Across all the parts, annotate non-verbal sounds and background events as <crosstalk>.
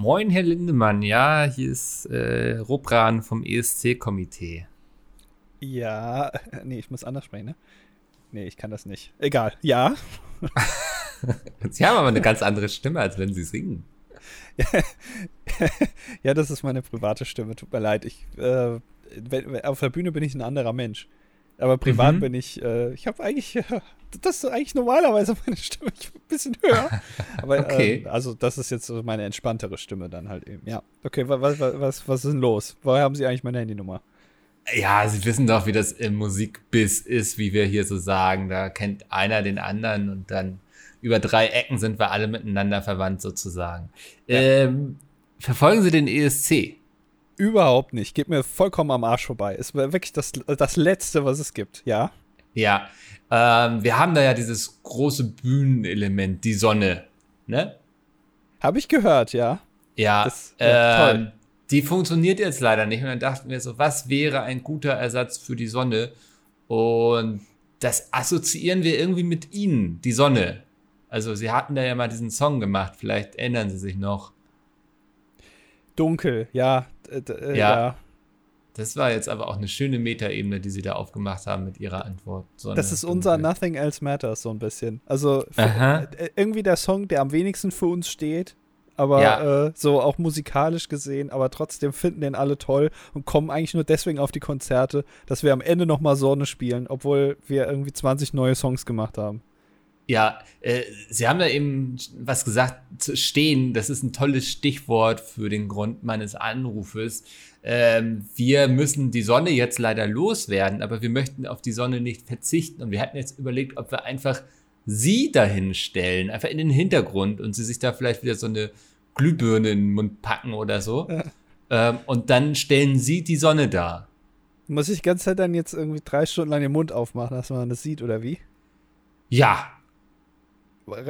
Moin, Herr Lindemann. Ja, hier ist äh, Robran vom ESC-Komitee. Ja, <laughs> nee, ich muss anders sprechen, ne? Nee, ich kann das nicht. Egal. Ja. <laughs> Sie haben aber eine ganz andere Stimme, als wenn Sie singen. <laughs> ja, das ist meine private Stimme. Tut mir leid. Ich, äh, auf der Bühne bin ich ein anderer Mensch. Aber privat mhm. bin ich, äh, ich habe eigentlich, äh, <laughs> das ist eigentlich normalerweise meine Stimme ich ein bisschen höher. <laughs> Aber okay. äh, also das ist jetzt meine entspanntere Stimme dann halt eben. Ja. Okay, was, was, was ist denn los? Woher haben Sie eigentlich meine Handynummer? Ja, Sie wissen doch, wie das im Musikbiss ist, wie wir hier so sagen. Da kennt einer den anderen und dann über drei Ecken sind wir alle miteinander verwandt sozusagen. Ja. Ähm, verfolgen Sie den ESC? Überhaupt nicht. Geht mir vollkommen am Arsch vorbei. Ist wirklich das, das Letzte, was es gibt, ja? Ja. Ähm, wir haben da ja dieses große Bühnenelement, die Sonne, ne? Habe ich gehört, ja. Ja. Das, ja ähm, die funktioniert jetzt leider nicht. Und dann dachten wir so, was wäre ein guter Ersatz für die Sonne? Und das assoziieren wir irgendwie mit ihnen, die Sonne. Also sie hatten da ja mal diesen Song gemacht, vielleicht erinnern sie sich noch. Dunkel, ja. Äh, ja. ja. Das war jetzt aber auch eine schöne Metaebene, die sie da aufgemacht haben mit ihrer Antwort. Sonne, das ist unser Nothing Else Matters so ein bisschen. Also für, äh, irgendwie der Song, der am wenigsten für uns steht, aber ja. äh, so auch musikalisch gesehen, aber trotzdem finden den alle toll und kommen eigentlich nur deswegen auf die Konzerte, dass wir am Ende noch mal Sonne spielen, obwohl wir irgendwie 20 neue Songs gemacht haben. Ja, äh, Sie haben da eben was gesagt, zu stehen, das ist ein tolles Stichwort für den Grund meines Anrufes. Ähm, wir müssen die Sonne jetzt leider loswerden, aber wir möchten auf die Sonne nicht verzichten. Und wir hatten jetzt überlegt, ob wir einfach sie dahin stellen, einfach in den Hintergrund und sie sich da vielleicht wieder so eine Glühbirne in den Mund packen oder so. Ja. Ähm, und dann stellen sie die Sonne da. Muss ich die ganze Zeit dann jetzt irgendwie drei Stunden lang den Mund aufmachen, dass man das sieht, oder wie? Ja,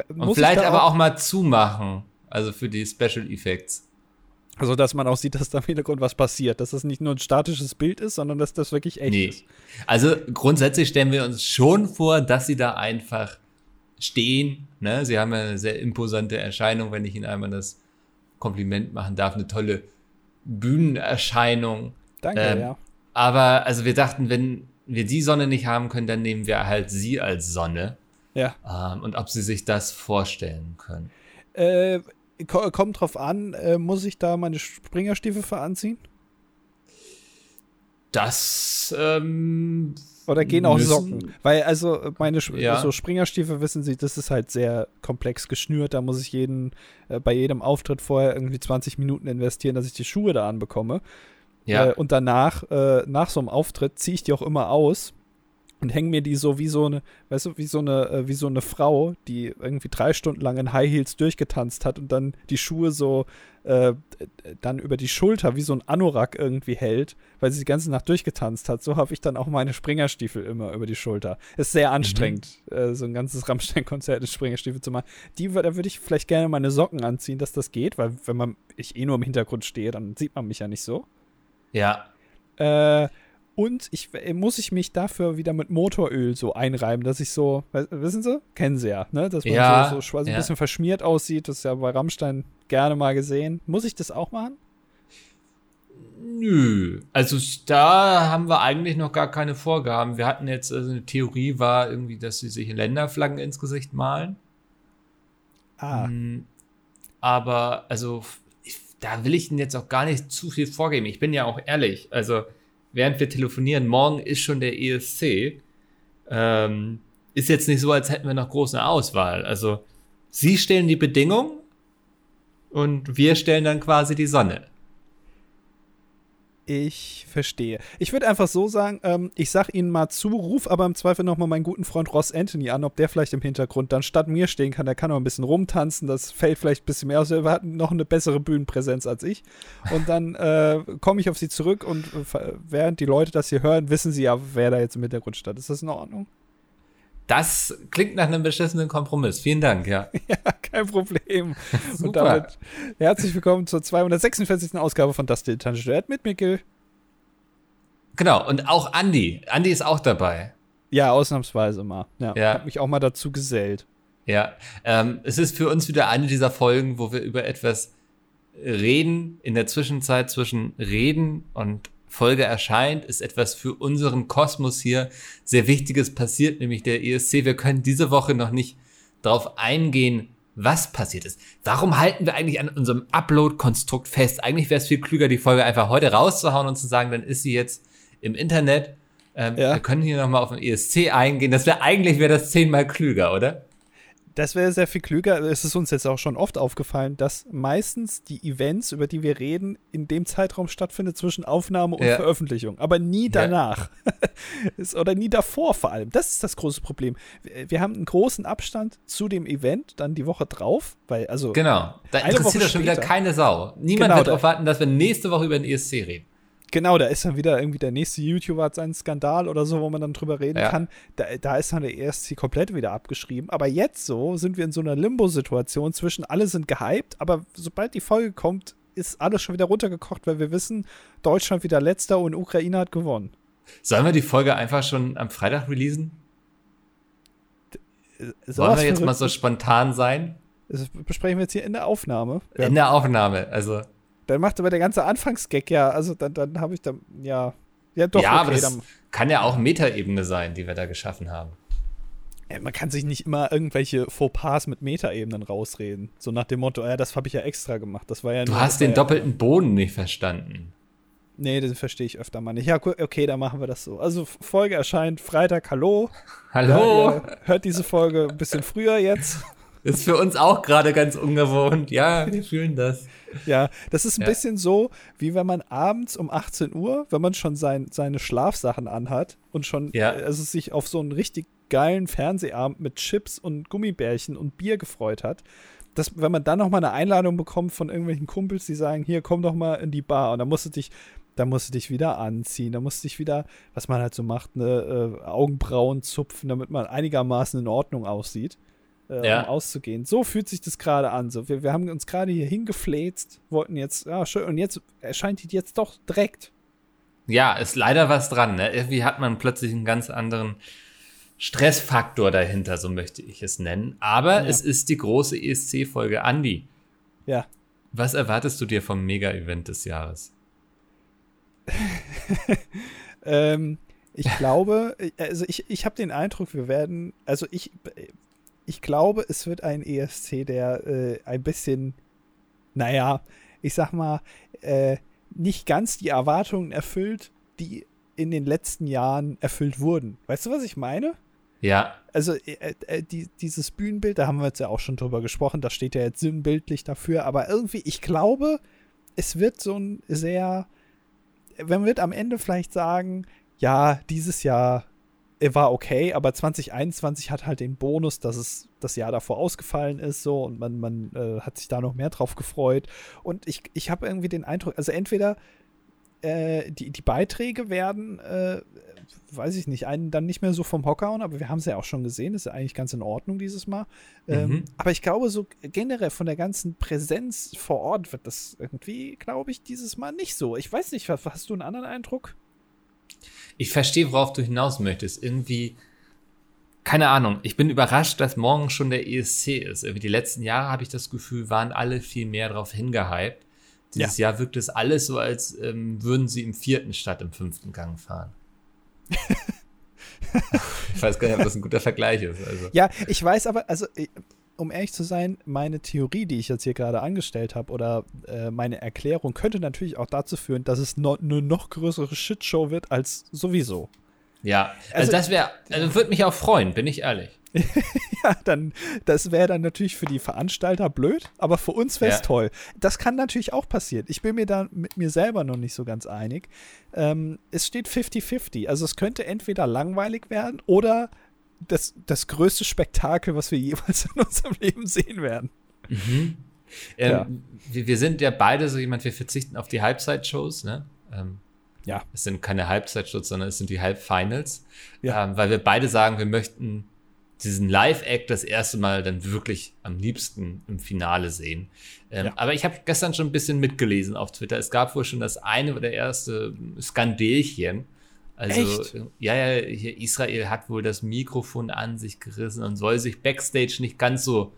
und vielleicht aber auch, auch mal zumachen. Also für die Special Effects. Also, dass man auch sieht, dass da im Hintergrund was passiert. Dass das nicht nur ein statisches Bild ist, sondern dass das wirklich echt nee. ist. Also, grundsätzlich stellen wir uns schon vor, dass sie da einfach stehen. Ne? Sie haben ja eine sehr imposante Erscheinung, wenn ich Ihnen einmal das Kompliment machen darf. Eine tolle Bühnenerscheinung. Danke, ähm, ja. Aber, also, wir dachten, wenn wir die Sonne nicht haben können, dann nehmen wir halt sie als Sonne. Ja. Ähm, und ob sie sich das vorstellen können. Äh, kommt drauf an, äh, muss ich da meine Springerstiefel für anziehen? Das ähm, oder gehen auch müssen, Socken? Weil also meine ja. so Springerstiefel wissen Sie, das ist halt sehr komplex geschnürt. Da muss ich jeden äh, bei jedem Auftritt vorher irgendwie 20 Minuten investieren, dass ich die Schuhe da anbekomme. Ja. Äh, und danach äh, nach so einem Auftritt ziehe ich die auch immer aus und hängen mir die so wie so eine, weißt du, wie so eine, äh, wie so eine Frau, die irgendwie drei Stunden lang in High Heels durchgetanzt hat und dann die Schuhe so äh, dann über die Schulter wie so ein Anorak irgendwie hält, weil sie die ganze Nacht durchgetanzt hat. So habe ich dann auch meine Springerstiefel immer über die Schulter. Ist sehr anstrengend, mhm. äh, so ein ganzes <laughs> Rammstein-Konzert in Springerstiefel zu machen. Die, da würde ich vielleicht gerne meine Socken anziehen, dass das geht, weil wenn man ich eh nur im Hintergrund stehe, dann sieht man mich ja nicht so. Ja. Äh, und ich äh, muss ich mich dafür wieder mit Motoröl so einreiben, dass ich so, wissen Sie? Kennen Sie ja, ne? Dass man ja, so, so, so ein bisschen verschmiert aussieht. Das ist ja bei Rammstein gerne mal gesehen. Muss ich das auch machen? Nö. Also da haben wir eigentlich noch gar keine Vorgaben. Wir hatten jetzt, also eine Theorie war irgendwie, dass sie sich Länderflaggen ins Gesicht malen. Ah. Mhm. Aber, also, ich, da will ich Ihnen jetzt auch gar nicht zu viel vorgeben. Ich bin ja auch ehrlich. Also, während wir telefonieren, morgen ist schon der ESC. Ähm, ist jetzt nicht so, als hätten wir noch große Auswahl. Also, Sie stellen die Bedingungen und wir stellen dann quasi die Sonne. Ich verstehe. Ich würde einfach so sagen, ähm, ich sag Ihnen mal zu, ruf aber im Zweifel nochmal meinen guten Freund Ross Anthony an, ob der vielleicht im Hintergrund dann statt mir stehen kann. Der kann noch ein bisschen rumtanzen, das fällt vielleicht ein bisschen mehr aus. Er hat noch eine bessere Bühnenpräsenz als ich. Und dann äh, komme ich auf Sie zurück und äh, während die Leute das hier hören, wissen Sie ja, wer da jetzt im Hintergrund steht. Ist das in Ordnung? Das klingt nach einem beschissenen Kompromiss. Vielen Dank, ja. <laughs> ja, kein Problem. Super. Und damit herzlich willkommen zur 246. Ausgabe von Das Dilettantische Duett mit Mikkel. Genau, und auch Andy. Andy ist auch dabei. Ja, ausnahmsweise mal. Ja, ja. Hab mich auch mal dazu gesellt. Ja, ähm, es ist für uns wieder eine dieser Folgen, wo wir über etwas Reden in der Zwischenzeit zwischen Reden und Folge erscheint, ist etwas für unseren Kosmos hier sehr Wichtiges passiert, nämlich der ESC. Wir können diese Woche noch nicht darauf eingehen, was passiert ist. Warum halten wir eigentlich an unserem Upload-Konstrukt fest? Eigentlich wäre es viel klüger, die Folge einfach heute rauszuhauen und zu sagen, dann ist sie jetzt im Internet. Ähm, ja. Wir können hier nochmal auf den ESC eingehen. Das wäre eigentlich wäre das zehnmal klüger, oder? Das wäre sehr viel klüger. Es ist uns jetzt auch schon oft aufgefallen, dass meistens die Events, über die wir reden, in dem Zeitraum stattfindet zwischen Aufnahme und ja. Veröffentlichung, aber nie danach. <laughs> Ja. Oder nie davor vor allem. Das ist das große Problem. Wir haben einen großen Abstand zu dem Event, dann die Woche drauf, weil also. Genau. Da interessiert das schon wieder keine Sau. Niemand genau, wird darauf warten, dass wir nächste Woche über den ESC reden. Genau, da ist dann wieder irgendwie der nächste YouTuber hat seinen Skandal oder so, wo man dann drüber reden ja. kann. Da, da ist dann der ESC komplett wieder abgeschrieben. Aber jetzt so sind wir in so einer Limbo-Situation zwischen alle sind gehypt, aber sobald die Folge kommt, ist alles schon wieder runtergekocht, weil wir wissen, Deutschland wieder letzter und Ukraine hat gewonnen. Sollen wir die Folge einfach schon am Freitag releasen? So Wollen wir jetzt mal so spontan sein? Das besprechen wir jetzt hier in der Aufnahme. In der Aufnahme, also. Dann macht aber der ganze Anfangsgag ja, also dann, dann habe ich dann, ja. Ja, doch, ja okay, aber das dann, kann ja auch Metaebene sein, die wir da geschaffen haben. Ja, man kann sich nicht immer irgendwelche Fauxpas mit Metaebenen rausreden. So nach dem Motto, ja, das habe ich ja extra gemacht. Das war ja Du hast den doppelten Boden nicht verstanden. Nee, den verstehe ich öfter mal nicht. Ja, okay, dann machen wir das so. Also, Folge erscheint Freitag, hallo. Hallo. Ja, hört diese Folge ein bisschen früher jetzt. Ist für uns auch gerade ganz ungewohnt. Ja, <laughs> wir fühlen das. Ja, das ist ein ja. bisschen so, wie wenn man abends um 18 Uhr, wenn man schon sein, seine Schlafsachen anhat und schon ja. also sich auf so einen richtig geilen Fernsehabend mit Chips und Gummibärchen und Bier gefreut hat, dass, wenn man dann noch mal eine Einladung bekommt von irgendwelchen Kumpels, die sagen, hier, komm doch mal in die Bar und dann musst du dich da musst du dich wieder anziehen, da musst du dich wieder, was man halt so macht, ne, äh, Augenbrauen zupfen, damit man einigermaßen in Ordnung aussieht äh, ja. um auszugehen. So fühlt sich das gerade an. So, wir, wir haben uns gerade hier hingefläzt, wollten jetzt, ja, schön, und jetzt erscheint die jetzt doch direkt. Ja, ist leider was dran. Ne? Irgendwie hat man plötzlich einen ganz anderen Stressfaktor dahinter, so möchte ich es nennen. Aber ja. es ist die große ESC-Folge. Andi. Ja. Was erwartest du dir vom Mega-Event des Jahres? <laughs> ähm, ich glaube, also ich, ich habe den Eindruck, wir werden, also ich, ich glaube, es wird ein ESC, der äh, ein bisschen, naja, ich sag mal, äh, nicht ganz die Erwartungen erfüllt, die in den letzten Jahren erfüllt wurden. Weißt du, was ich meine? Ja. Also äh, äh, die, dieses Bühnenbild, da haben wir jetzt ja auch schon drüber gesprochen, das steht ja jetzt sinnbildlich dafür, aber irgendwie, ich glaube, es wird so ein sehr, man wird am Ende vielleicht sagen, ja, dieses Jahr war okay, aber 2021 hat halt den Bonus, dass es das Jahr davor ausgefallen ist, so und man, man äh, hat sich da noch mehr drauf gefreut. Und ich, ich habe irgendwie den Eindruck, also entweder äh, die, die Beiträge werden, äh, weiß ich nicht, einen dann nicht mehr so vom Hocker hauen, aber wir haben es ja auch schon gesehen, ist ja eigentlich ganz in Ordnung dieses Mal. Ähm, mhm. Aber ich glaube, so generell von der ganzen Präsenz vor Ort wird das irgendwie, glaube ich, dieses Mal nicht so. Ich weiß nicht, hast du einen anderen Eindruck? Ich verstehe, worauf du hinaus möchtest. Irgendwie, keine Ahnung, ich bin überrascht, dass morgen schon der ESC ist. Irgendwie die letzten Jahre habe ich das Gefühl, waren alle viel mehr darauf hingehypt. Dieses ja. Jahr wirkt es alles so, als ähm, würden sie im vierten statt im fünften Gang fahren. <laughs> ich weiß gar nicht, ob das ein guter Vergleich ist. Also. Ja, ich weiß aber, also um ehrlich zu sein, meine Theorie, die ich jetzt hier gerade angestellt habe, oder äh, meine Erklärung, könnte natürlich auch dazu führen, dass es no, eine noch größere Shitshow wird als sowieso. Ja, also, also das wäre, also würde mich auch freuen, bin ich ehrlich. <laughs> ja, dann, das wäre dann natürlich für die Veranstalter blöd, aber für uns wäre es ja. toll. Das kann natürlich auch passieren. Ich bin mir da mit mir selber noch nicht so ganz einig. Ähm, es steht 50-50. Also es könnte entweder langweilig werden oder das, das größte Spektakel, was wir jemals in unserem Leben sehen werden. Mhm. Ähm, ja. wir, wir, sind ja beide so jemand, wir verzichten auf die Halbzeitshows, ne? Ähm, ja. Es sind keine Halbzeitshows, sondern es sind die Halbfinals. Ja. Ähm, weil wir beide sagen, wir möchten diesen Live-Act das erste Mal dann wirklich am liebsten im Finale sehen. Ähm, ja. Aber ich habe gestern schon ein bisschen mitgelesen auf Twitter. Es gab wohl schon das eine oder erste Skandelchen also, Echt? ja, ja, hier Israel hat wohl das Mikrofon an sich gerissen und soll sich backstage nicht ganz so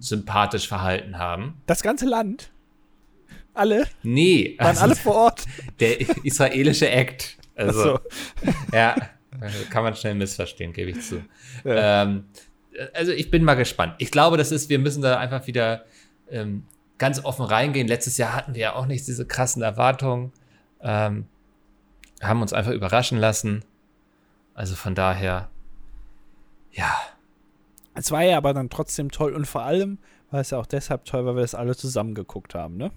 sympathisch verhalten haben. Das ganze Land? Alle? Nee. Waren also, alle vor Ort? <laughs> Der israelische Act. Also, so. <laughs> ja, kann man schnell missverstehen, gebe ich zu. Ja. Ähm, also ich bin mal gespannt. Ich glaube, das ist, wir müssen da einfach wieder ähm, ganz offen reingehen. Letztes Jahr hatten wir ja auch nicht diese krassen Erwartungen. Ähm, haben uns einfach überraschen lassen. Also von daher, ja. Es war ja aber dann trotzdem toll und vor allem war es ja auch deshalb toll, weil wir das alle zusammen geguckt haben, ne?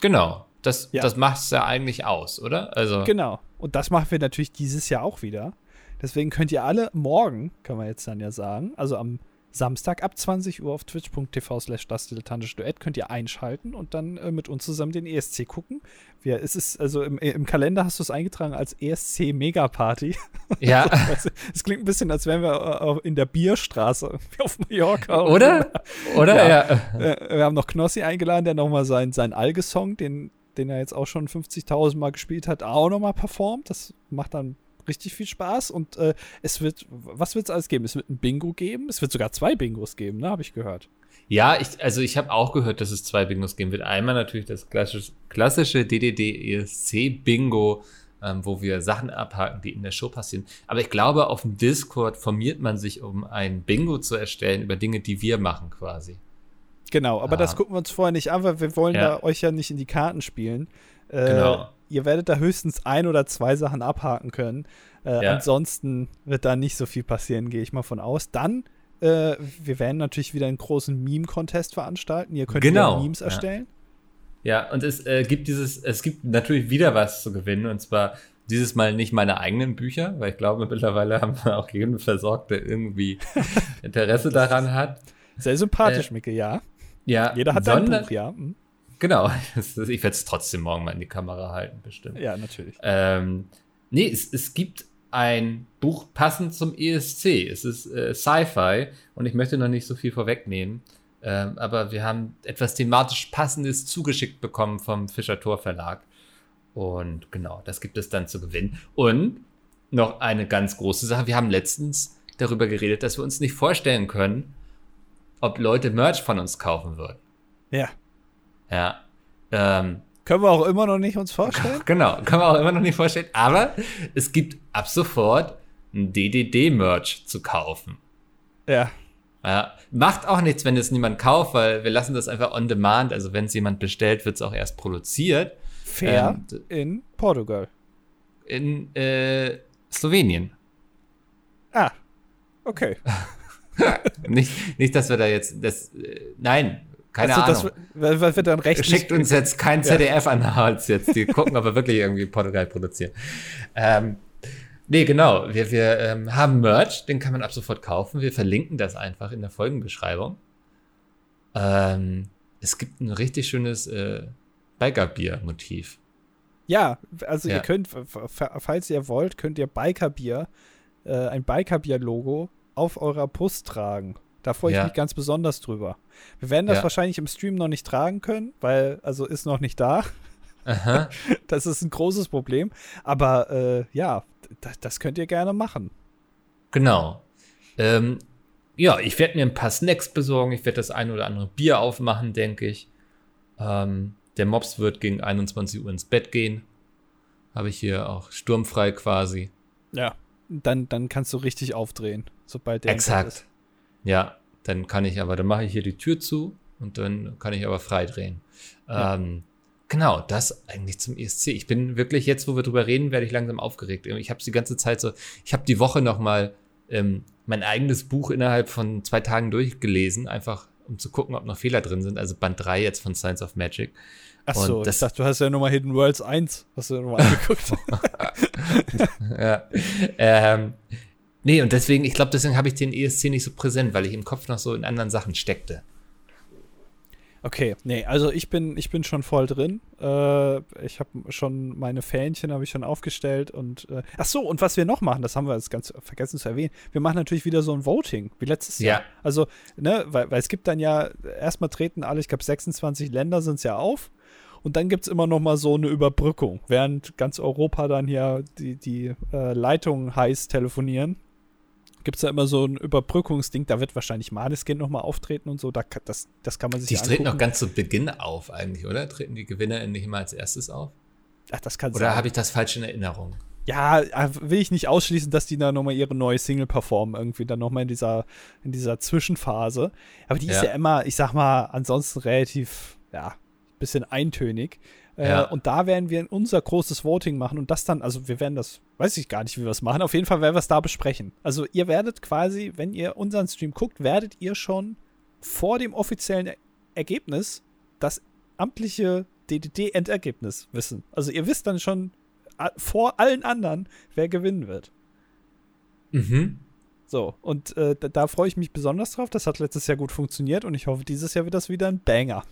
Genau. Das, ja. das macht es ja eigentlich aus, oder? Also genau. Und das machen wir natürlich dieses Jahr auch wieder. Deswegen könnt ihr alle morgen, können wir jetzt dann ja sagen, also am Samstag ab 20 Uhr auf twitch.tv slash das dilettantische Duett könnt ihr einschalten und dann äh, mit uns zusammen den ESC gucken. Wir, es ist, also im, im Kalender hast du es eingetragen als ESC Mega Party. <laughs> Ja. Es klingt ein bisschen, als wären wir äh, in der Bierstraße <laughs> auf Mallorca. Oder? <laughs> Oder? Ja. ja. Äh, wir haben noch Knossi eingeladen, der nochmal seinen sein Alge-Song, den, den er jetzt auch schon 50.000 Mal gespielt hat, auch nochmal performt. Das macht dann richtig viel Spaß und äh, es wird, was wird es alles geben? Es wird ein Bingo geben, es wird sogar zwei Bingos geben, ne, habe ich gehört. Ja, ich, also ich habe auch gehört, dass es zwei Bingos geben wird. Einmal natürlich das klassische, klassische DDD-ESC-Bingo, ähm, wo wir Sachen abhaken, die in der Show passieren. Aber ich glaube, auf dem Discord formiert man sich, um ein Bingo zu erstellen über Dinge, die wir machen quasi. Genau, aber ah. das gucken wir uns vorher nicht an, weil wir wollen ja. da euch ja nicht in die Karten spielen. Äh, genau ihr werdet da höchstens ein oder zwei Sachen abhaken können. Äh, ja. Ansonsten wird da nicht so viel passieren, gehe ich mal von aus. Dann, äh, wir werden natürlich wieder einen großen Meme-Contest veranstalten. Ihr könnt genau. Memes erstellen. Ja, und es äh, gibt dieses, es gibt natürlich wieder was zu gewinnen und zwar dieses Mal nicht meine eigenen Bücher, weil ich glaube, mittlerweile haben wir auch jeden versorgt, der irgendwie <laughs> Interesse daran hat. Sehr sympathisch, äh, Micke, ja. Ja, jeder hat sondern, ein Buch, ja. Mhm. Genau, <laughs> ich werde es trotzdem morgen mal in die Kamera halten, bestimmt. Ja, natürlich. Ähm, nee, es, es gibt ein Buch passend zum ESC. Es ist äh, Sci-Fi und ich möchte noch nicht so viel vorwegnehmen. Ähm, aber wir haben etwas thematisch Passendes zugeschickt bekommen vom Fischer Tor Verlag. Und genau, das gibt es dann zu gewinnen. Und noch eine ganz große Sache. Wir haben letztens darüber geredet, dass wir uns nicht vorstellen können, ob Leute Merch von uns kaufen würden. Ja. Ja. Ähm, können wir auch immer noch nicht uns vorstellen? <laughs> Genau, können wir auch immer noch nicht vorstellen. Aber es gibt ab sofort ein DDD-Merch zu kaufen. Ja. Ja, macht auch nichts, wenn es niemand kauft, weil wir lassen das einfach on demand. Also wenn es jemand bestellt, wird es auch erst produziert. Fair ähm, in Portugal. In äh, Slowenien. Ah, okay. <laughs> nicht, nicht, dass wir da jetzt das. Äh, nein, keine also, Ahnung. Das, was wird dann recht Schickt uns jetzt kein ZDF ja. an Hals jetzt. Die gucken, ob wir wirklich irgendwie Portugal produzieren. Ähm, nee, genau. Wir, wir ähm, haben Merch, den kann man ab sofort kaufen. Wir verlinken das einfach in der Folgenbeschreibung. Ähm, es gibt ein richtig schönes äh, Bikerbier-Motiv. Ja, also ja. ihr könnt, falls ihr wollt, könnt ihr Bikerbier, äh, ein Bikerbier-Logo auf eurer Brust tragen. Da freue ich ja. mich ganz besonders drüber. Wir werden das ja. wahrscheinlich im Stream noch nicht tragen können, weil, also ist noch nicht da. Aha. <laughs> Das ist ein großes Problem. Aber äh, ja, das könnt ihr gerne machen. Genau. Ähm, ja, ich werde mir ein paar Snacks besorgen. Ich werde das ein oder andere Bier aufmachen, denke ich. Ähm, der Mops wird gegen 21 Uhr ins Bett gehen. Habe ich hier auch sturmfrei quasi. Ja, dann, dann kannst du richtig aufdrehen, sobald der Exakt. Ja, dann kann ich aber, dann mache ich hier die Tür zu und dann kann ich aber frei drehen. Ja. Ähm, genau, das eigentlich zum ESC. Ich bin wirklich jetzt, wo wir drüber reden, werde ich langsam aufgeregt. Ich habe die ganze Zeit so, ich habe die Woche noch mal ähm, mein eigenes Buch innerhalb von zwei Tagen durchgelesen, einfach um zu gucken, ob noch Fehler drin sind. Also Band 3 jetzt von Science of Magic. Ach so, das, ich dachte, du hast ja nochmal Hidden Worlds 1, hast du nochmal angeguckt. <laughs> ja. Ähm, Nee, und deswegen, ich glaube, deswegen habe ich den ESC nicht so präsent, weil ich im Kopf noch so in anderen Sachen steckte. Okay, nee, also ich bin, ich bin schon voll drin. Äh, ich habe schon meine Fähnchen habe ich schon aufgestellt und äh, ach so, und was wir noch machen, das haben wir jetzt ganz vergessen zu erwähnen. Wir machen natürlich wieder so ein Voting, wie letztes ja. Jahr. Also, ne, weil, weil es gibt dann ja, erstmal treten alle, ich glaube 26 Länder sind es ja auf. Und dann gibt es immer noch mal so eine Überbrückung, während ganz Europa dann hier die, die äh, Leitungen heiß telefonieren gibt es da immer so ein Überbrückungsding, da wird wahrscheinlich Maneskin nochmal auftreten und so, da, das, das kann man sich Die ja treten noch ganz zu Beginn auf eigentlich, oder? Treten die Gewinner nicht immer als erstes auf? Ach, das kann Oder habe ich das falsch in Erinnerung? Ja, äh, will ich nicht ausschließen, dass die da nochmal ihre neue Single performen, irgendwie dann nochmal in dieser, in dieser Zwischenphase. Aber die ja. ist ja immer, ich sag mal, ansonsten relativ, ja, bisschen eintönig. Äh, ja. und da werden wir unser großes Voting machen und das dann, also wir werden das, weiß ich gar nicht, wie wir es machen. Auf jeden Fall werden wir es da besprechen. Also ihr werdet quasi, wenn ihr unseren Stream guckt, werdet ihr schon vor dem offiziellen Ergebnis das amtliche DDD-Endergebnis wissen. Also ihr wisst dann schon vor allen anderen, wer gewinnen wird. Mhm. So, und äh, da, da freue ich mich besonders drauf. Das hat letztes Jahr gut funktioniert und ich hoffe, dieses Jahr wird das wieder ein Banger.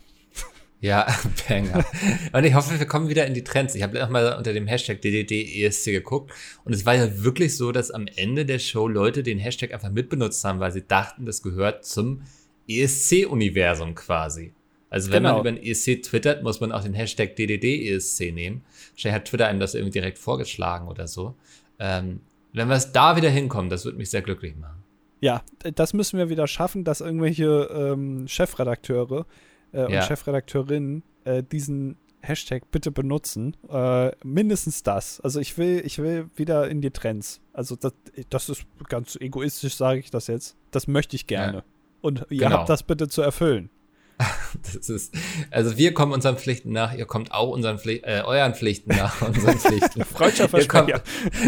Ja, <laughs> Banger. und ich hoffe, wir kommen wieder in die Trends. Ich habe nochmal unter dem Hashtag DDD-ESC geguckt und es war ja wirklich so, dass am Ende der Show Leute den Hashtag einfach mitbenutzt haben, weil sie dachten, das gehört zum ESC-Universum quasi. Also wenn genau. man über den ESC twittert, muss man auch den Hashtag DDD-ESC nehmen. Wahrscheinlich hat Twitter einem das irgendwie direkt vorgeschlagen oder so. Ähm, wenn wir es da wieder hinkommen, das würde mich sehr glücklich machen. Ja, das müssen wir wieder schaffen, dass irgendwelche ähm, Chefredakteure äh, und ja. Chefredakteurinnen äh, diesen Hashtag bitte benutzen. Äh, mindestens das. Also ich will, ich will wieder in die Trends. Also das, das ist ganz egoistisch, sage ich das jetzt. Das möchte ich gerne. Ja. Und ihr genau. habt das bitte zu erfüllen. <laughs> Das ist, also wir kommen unseren Pflichten nach, ihr kommt auch unseren Pflicht, äh, euren Pflichten nach, <laughs> unseren Pflichten. <laughs> Freundschaftsversprecher.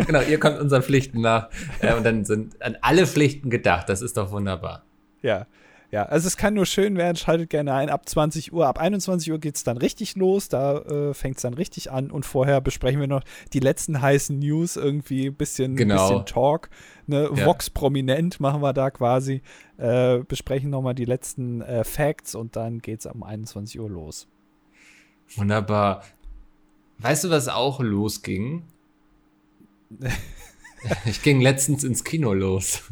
Genau, ihr kommt unseren Pflichten nach äh, und dann sind an alle Pflichten gedacht. Das ist doch wunderbar. Ja. Ja, also es kann nur schön werden, schaltet gerne ein. Ab 20 Uhr, ab 21 Uhr geht es dann richtig los, da äh, fängt es dann richtig an und vorher besprechen wir noch die letzten heißen News, irgendwie ein bisschen, genau. bisschen Talk. Ne? Ja. Vox prominent machen wir da quasi, äh, besprechen nochmal die letzten äh, Facts und dann geht es um 21 Uhr los. Wunderbar. Weißt du, was auch losging? <laughs> ich ging letztens ins Kino los.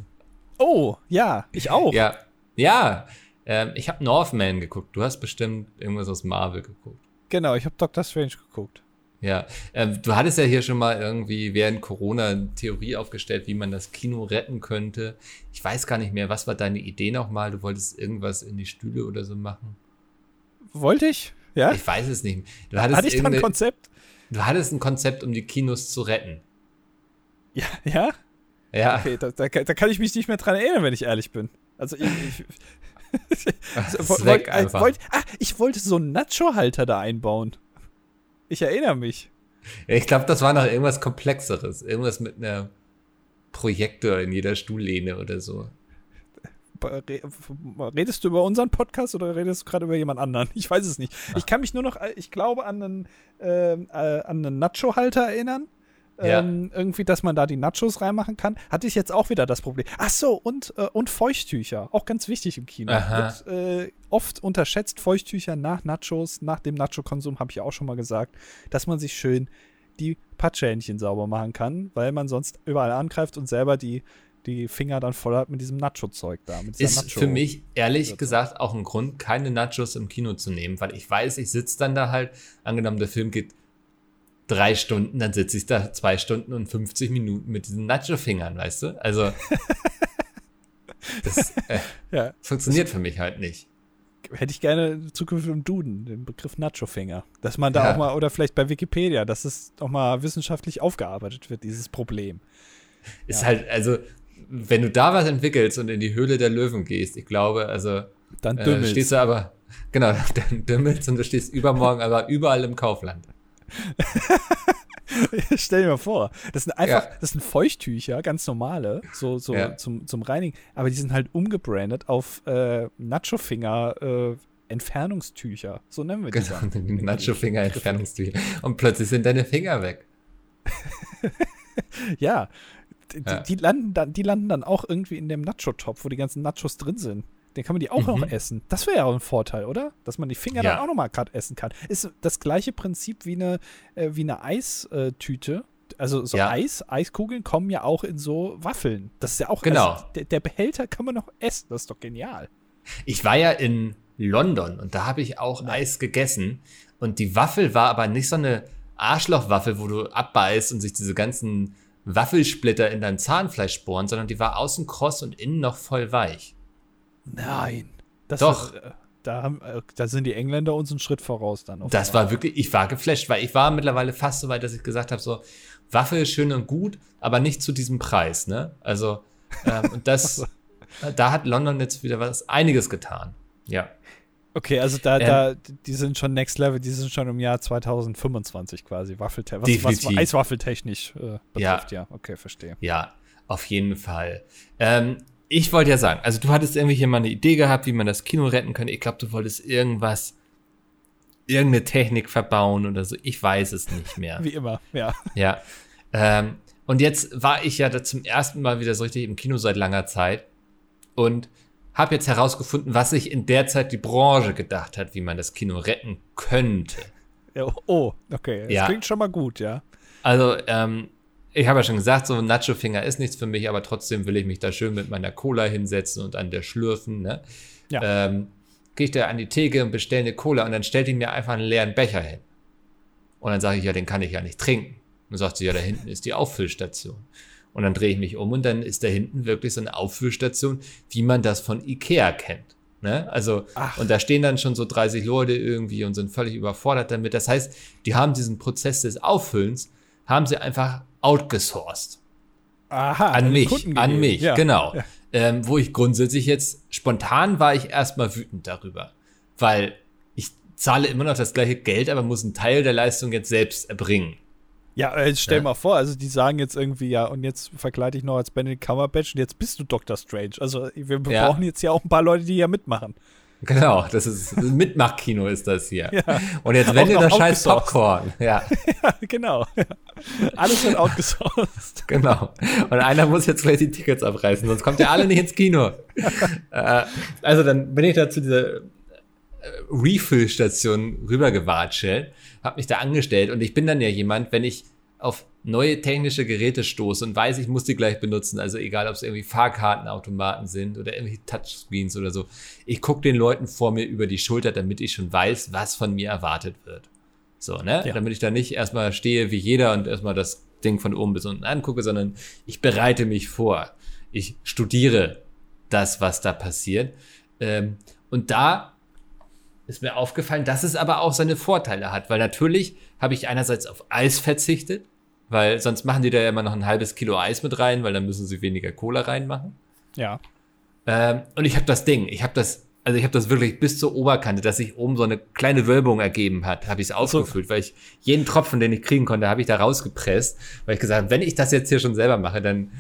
Oh, ja, ich auch. Ja, ja, ähm, ich habe Northman geguckt. Du hast bestimmt irgendwas aus Marvel geguckt. Genau, ich habe Doctor Strange geguckt. Ja, ähm, du hattest ja hier schon mal irgendwie während Corona eine Theorie aufgestellt, wie man das Kino retten könnte. Ich weiß gar nicht mehr, was war deine Idee nochmal? Du wolltest irgendwas in die Stühle oder so machen? Wollte ich? Ja? Ich weiß es nicht. Du hattest Hatte ich da ein Konzept? Du hattest ein Konzept, um die Kinos zu retten. Ja, ja? Ja. Okay, da, da, da kann ich mich nicht mehr dran erinnern, wenn ich ehrlich bin. Also ich, ich <laughs> also, wollt, äh, wollt, ah, ich wollte so einen Nacho-Halter da einbauen. Ich erinnere mich. Ja, ich glaube, das war noch irgendwas Komplexeres. Irgendwas mit einer Projektor in jeder Stuhllehne oder so. Redest du über unseren Podcast oder redest du gerade über jemand anderen? Ich weiß es nicht. Ach. Ich kann mich nur noch, ich glaube, an einen, äh, äh, an einen Nacho-Halter erinnern. Ja. Ähm, irgendwie, dass man da die Nachos reinmachen kann. Hatte ich jetzt auch wieder das Problem. Ach so, und, äh, und Feuchttücher. Auch ganz wichtig im Kino. Wird äh, oft unterschätzt, Feuchttücher nach Nachos, nach dem Nacho-Konsum, habe ich auch schon mal gesagt, dass man sich schön die Patschhähnchen sauber machen kann, weil man sonst überall angreift und selber die, die Finger dann voll hat mit diesem Nacho-Zeug da. ist Nacho für mich ehrlich gesagt auch ein Grund, keine Nachos im Kino zu nehmen, weil ich weiß, ich sitze dann da halt, angenommen, der Film geht drei Stunden, dann sitze ich da zwei Stunden und 50 Minuten mit diesen Nacho-Fingern, weißt du? Also, das äh, <laughs> ja. funktioniert für mich halt nicht. Hätte ich gerne zukünftig im Duden, den Begriff Nacho-Finger. Dass man da ja. auch mal, oder vielleicht bei Wikipedia, dass es auch mal wissenschaftlich aufgearbeitet wird, dieses Problem. Ist ja. halt, also, wenn du da was entwickelst und in die Höhle der Löwen gehst, ich glaube, also, dann äh, stehst du aber, <laughs> genau, dann dümmelst und du stehst übermorgen aber überall im Kaufland. <laughs> Stell dir mal vor, das sind einfach, ja. das sind Feuchttücher, ganz normale, so, so ja. zum, zum Reinigen, aber die sind halt umgebrandet auf äh, Nacho-Finger äh, Entfernungstücher. So nennen wir die. Genau, <laughs> Nacho-Finger <laughs> Entfernungstücher. Und plötzlich sind deine Finger weg. ja. Die, ja. Die, landen dann, die landen dann auch irgendwie in dem Nacho-Topf, wo die ganzen Nachos drin sind. Den kann man die auch mhm. noch essen. Das wäre ja auch ein Vorteil, oder? Dass man die Finger ja. dann auch noch mal gerade essen kann. Ist das gleiche Prinzip wie eine, äh, wie eine Eistüte. Also so ja. Eis, Eiskugeln kommen ja auch in so Waffeln. Das ist ja auch genau. Also, der, der, Behälter kann man noch essen. Das ist doch genial. Ich war ja in London und da habe ich auch Nein. Eis gegessen und die Waffel war aber nicht so eine Arschlochwaffel, wo du abbeißt und sich diese ganzen Waffelsplitter in dein Zahnfleisch bohren, sondern die war außen kross und innen noch voll weich. Nein. Das Doch. Ist, äh, da, haben, äh, da sind die Engländer uns einen Schritt voraus dann. Das war wirklich, ich war geflasht, weil ich war mittlerweile fast so weit, dass ich gesagt habe, so, Waffe ist schön und gut, aber nicht zu diesem Preis, ne? Also, ähm, und das, <laughs> da hat London jetzt wieder was, einiges getan. Ja. Okay, also da, ähm, da, die sind schon Next Level, die sind schon im Jahr 2025 quasi, Waffeltechnisch, was, was Eiswaffeltechnisch äh, betrifft, ja. ja. Okay, verstehe. Ja, auf jeden Fall. Ähm, ich wollte ja sagen, also du hattest irgendwie hier mal eine Idee gehabt, wie man das Kino retten könnte. Ich glaube, du wolltest irgendwas, irgendeine Technik verbauen oder so. Ich weiß es nicht mehr. <laughs> Wie immer, ja. Ja. Ähm, und jetzt war ich ja da zum ersten Mal wieder so richtig im Kino seit langer Zeit und habe jetzt herausgefunden, was sich in der Zeit die Branche gedacht hat, wie man das Kino retten könnte. Oh, okay. Das ja. klingt schon mal gut, ja. Also, ähm, ich habe ja schon gesagt, so ein Nacho-Finger ist nichts für mich, aber trotzdem will ich mich da schön mit meiner Cola hinsetzen und an der schlürfen. Ne? Ja. Ähm, Gehe ich da an die Theke und bestelle eine Cola und dann stellt die mir einfach einen leeren Becher hin. Und dann sage ich, ja, den kann ich ja nicht trinken. Und dann sagt sie, ja, da hinten ist die Auffüllstation. Und dann drehe ich mich um und dann ist da hinten wirklich so eine Auffüllstation, wie man das von Ikea kennt. Ne? Also, Ach. und da stehen dann schon so 30 Leute irgendwie und sind völlig überfordert damit. Das heißt, die haben diesen Prozess des Auffüllens, haben sie einfach outgesourced. Aha, an mich, an mich, ja. genau. Ja. Ähm, wo ich grundsätzlich jetzt, spontan war ich erstmal wütend darüber. Weil ich zahle immer noch das gleiche Geld, aber muss einen Teil der Leistung jetzt selbst erbringen. Ja, jetzt stell ja. mal vor, also die sagen jetzt irgendwie, ja, und jetzt verkleide ich noch als Benedict Cumberbatch und jetzt bist du Doctor Strange. Also wir brauchen jetzt ja auch ein paar Leute, die hier mitmachen. Genau, das ist Mitmachkino ist das hier. Ja. Und jetzt ihr das scheiß Popcorn. <laughs> Ja. ja, genau. Ja. Alles wird outgesourced. <laughs> Genau. Und einer muss jetzt gleich die Tickets abreißen, sonst kommt ihr alle nicht ins Kino. <laughs> äh, also dann bin ich da zu dieser äh, Refill-Station rübergewatscht habe mich da angestellt und ich bin dann ja jemand, wenn ich auf neue technische Geräte stoße und weiß, ich muss die gleich benutzen, also egal, ob es irgendwie Fahrkartenautomaten sind oder irgendwie Touchscreens oder so, ich gucke den Leuten vor mir über die Schulter, damit ich schon weiß, was von mir erwartet wird. So, ne? Ja. Damit ich da nicht erstmal stehe wie jeder und erstmal das Ding von oben bis unten angucke, sondern ich bereite mich vor. Ich studiere das, was da passiert. Ähm, und da ist mir aufgefallen, dass es aber auch seine Vorteile hat, weil natürlich habe ich einerseits auf Eis verzichtet, weil sonst machen die da ja immer noch ein halbes Kilo Eis mit rein, weil dann müssen sie weniger Cola reinmachen. Ja. Ähm, und ich habe das Ding, ich habe das, also ich habe das wirklich bis zur Oberkante, dass sich oben so eine kleine Wölbung ergeben hat, habe ich es ausgefüllt, so. weil ich jeden Tropfen, den ich kriegen konnte, habe ich da rausgepresst, weil ich gesagt habe, wenn ich das jetzt hier schon selber mache, dann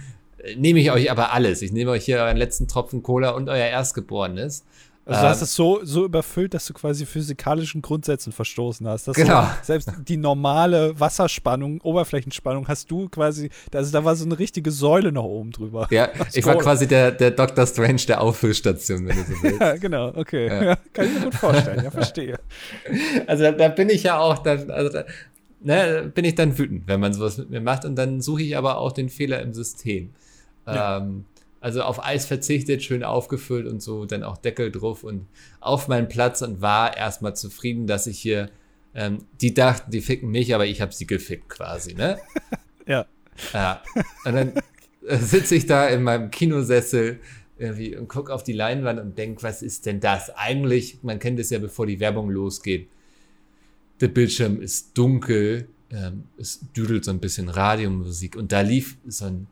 äh, nehme ich euch aber alles. Ich nehme euch hier euren letzten Tropfen Cola und euer Erstgeborenes. Also du hast ähm, es so, so überfüllt, dass du quasi physikalischen Grundsätzen verstoßen hast. Genau. selbst die normale Wasserspannung, Oberflächenspannung hast du quasi, also da war so eine richtige Säule noch oben drüber. Ja, <laughs> ich war quasi der, der Dr. Strange der Auffüllstation, wenn du so willst. <laughs> ja, genau, okay. Ja. Ja, kann ich mir gut vorstellen, ja, verstehe. <laughs> Also da, da bin ich ja auch dann, also da, ne, bin ich dann wütend, wenn man sowas mit mir macht und dann suche ich aber auch den Fehler im System. Ja. Ähm, also auf Eis verzichtet, schön aufgefüllt und so, dann auch Deckel drauf und auf meinen Platz und war erstmal zufrieden, dass ich hier, ähm, die dachten, die ficken mich, aber ich habe sie gefickt quasi, ne? <laughs> ja. Ja. Und dann äh, sitze ich da in meinem Kinosessel irgendwie und gucke auf die Leinwand und denke, was ist denn das? Eigentlich, man kennt es ja, bevor die Werbung losgeht. Der Bildschirm ist dunkel, ähm, es düdelt so ein bisschen Radiomusik und da lief so ein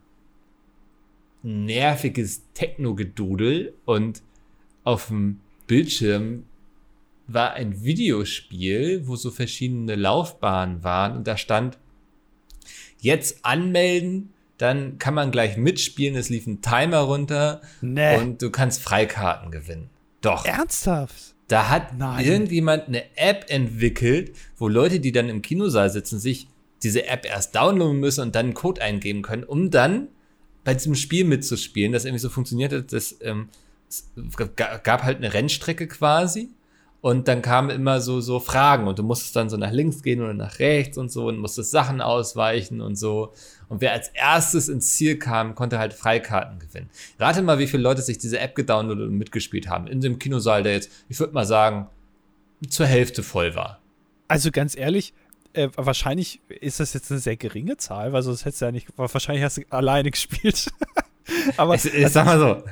nerviges Techno-Gedudel und auf dem Bildschirm war ein Videospiel, wo so verschiedene Laufbahnen waren und da stand jetzt anmelden, dann kann man gleich mitspielen, es lief ein Timer runter nee. und du kannst Freikarten gewinnen. Doch. Ernsthaft? Da hat Nein. irgendjemand eine App entwickelt, wo Leute, die dann im Kinosaal sitzen, sich diese App erst downloaden müssen und dann einen Code eingeben können, um dann bei diesem Spiel mitzuspielen, das irgendwie so funktioniert hat, das, ähm, es gab halt eine Rennstrecke quasi und dann kamen immer so, so Fragen und du musstest dann so nach links gehen oder nach rechts und so und musstest Sachen ausweichen und so. Und wer als erstes ins Ziel kam, konnte halt Freikarten gewinnen. Rate mal, wie viele Leute sich diese App gedownloadet und mitgespielt haben. In dem Kinosaal, der jetzt, ich würde mal sagen, zur Hälfte voll war. Also ganz ehrlich, äh, wahrscheinlich ist das jetzt eine sehr geringe Zahl, weil sonst hättest du ja nicht, wahrscheinlich hast du alleine <laughs> gespielt. Aber ich, ich also, sag mal so.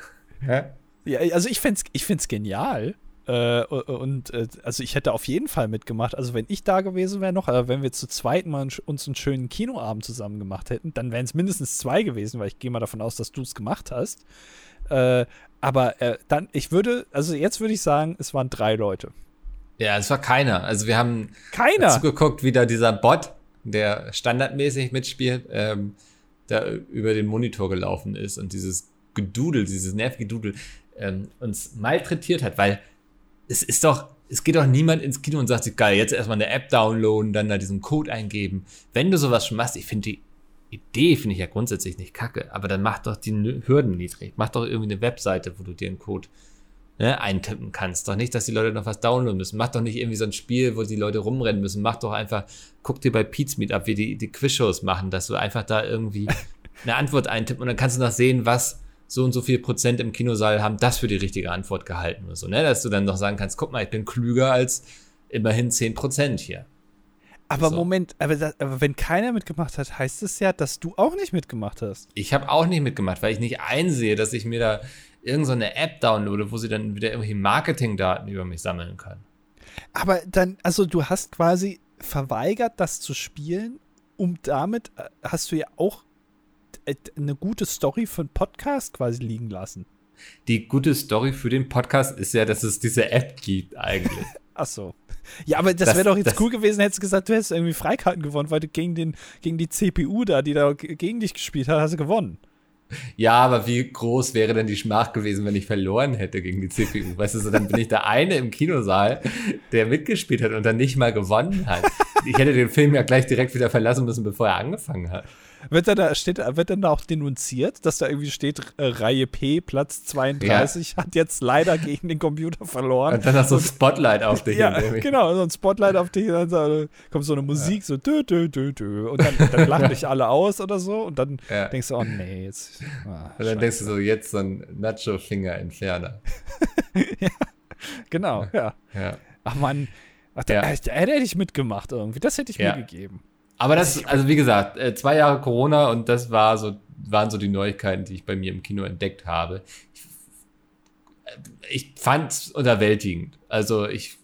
Ja? ja also ich find's, ich find's genial. Äh, und äh, also ich hätte auf jeden Fall mitgemacht. Also wenn ich da gewesen wäre noch, aber wenn wir zu zweit mal uns einen schönen Kinoabend zusammen gemacht hätten, dann wären es mindestens zwei gewesen, weil ich gehe mal davon aus, dass du es gemacht hast. Äh, aber äh, dann, ich würde, also jetzt würde ich sagen, es waren drei Leute. Ja, es war keiner. Also wir haben keiner zugeguckt, wie da dieser Bot, der standardmäßig mitspielt, ähm, da über den Monitor gelaufen ist und dieses Gedudel, dieses nervige Gedudel ähm, uns malträtiert hat, weil es ist doch, es geht doch niemand ins Kino und sagt sich, geil, jetzt erstmal eine App downloaden, dann da diesen Code eingeben. Wenn du sowas schon machst, ich finde die Idee finde ich ja grundsätzlich nicht kacke, aber dann mach doch die Hürden niedrig. Mach doch irgendwie eine Webseite, wo du dir einen Code ne, eintippen kannst. Doch nicht, dass die Leute noch was downloaden müssen. Mach doch nicht irgendwie so ein Spiel, wo die Leute rumrennen müssen. Mach doch einfach, guck dir bei Pete's Meet ab, wie die, die Quizshows machen, dass du einfach da irgendwie <laughs> eine Antwort eintippen und dann kannst du noch sehen, was so und so viel Prozent im Kinosaal haben das für die richtige Antwort gehalten oder so, ne? Dass du dann noch sagen kannst, guck mal, ich bin klüger als immerhin 10 Prozent hier. Aber so. Moment, aber, das, aber, wenn keiner mitgemacht hat, heißt es ja, dass du auch nicht mitgemacht hast. Ich habe auch nicht mitgemacht, weil ich nicht einsehe, dass ich mir da irgendeine so App downloade, wo sie dann wieder irgendwelche Marketingdaten über mich sammeln kann. Aber dann, also du hast quasi verweigert, das zu spielen, um damit äh, hast du ja auch äh, eine gute Story für einen Podcast quasi liegen lassen. Die gute Story für den Podcast ist ja, dass es diese App gibt eigentlich. <laughs> Ach so. Ja, aber das, das wäre doch jetzt cool gewesen, hättest du gesagt, du hättest irgendwie Freikarten gewonnen, weil du gegen, den, gegen die CPU da, die da gegen dich gespielt hat, hast du gewonnen. Ja, aber wie groß wäre denn die Schmach gewesen, wenn ich verloren hätte gegen die CPU? Weißt du, so, dann bin ich der eine im Kinosaal, der mitgespielt hat und dann nicht mal gewonnen hat. Ich hätte den Film ja gleich direkt wieder verlassen müssen, bevor er angefangen hat. Wird dann da, steht, wird dann da auch denunziert, dass da irgendwie steht, äh, Reihe P, Platz 32, ja. hat jetzt leider gegen den Computer verloren. Und dann hast du so ein Spotlight auf dich. Ja, genau, so ein Spotlight auf dich. Dann kommt so eine Musik, ja. so dö, dö, dö, dö. Und dann, dann lachen dich alle aus oder so. Und dann ja. denkst du, oh nee, jetzt. Ah, und dann denkst du so, jetzt so ein Nacho-Finger-Entferner. <laughs> ja, genau, ja. ja. Ach man, ach, da, da hätte ich mitgemacht irgendwie. Das hätte ich mir gegeben. Aber das, also wie gesagt, äh, zwei Jahre Corona und das war so, waren so die Neuigkeiten, die ich bei mir im Kino entdeckt habe. Ich, äh, fand es unterwältigend. Also ich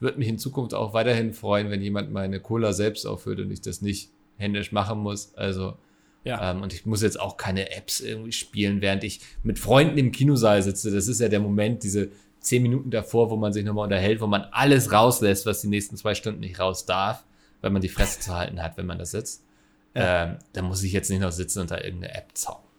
würde mich in Zukunft auch weiterhin freuen, wenn jemand meine Cola selbst aufhört und ich das nicht händisch machen muss. Also ja. Ähm, und ich muss jetzt auch keine Apps irgendwie spielen, während ich mit Freunden im Kinosaal sitze. Das ist ja der Moment, diese zehn Minuten davor, wo man sich nochmal unterhält, wo man alles rauslässt, was die nächsten zwei Stunden nicht raus darf weil man die Fresse zu halten hat, wenn man da sitzt. Ja. Ähm, dann muss ich jetzt nicht noch sitzen und da irgendeine App zaubern.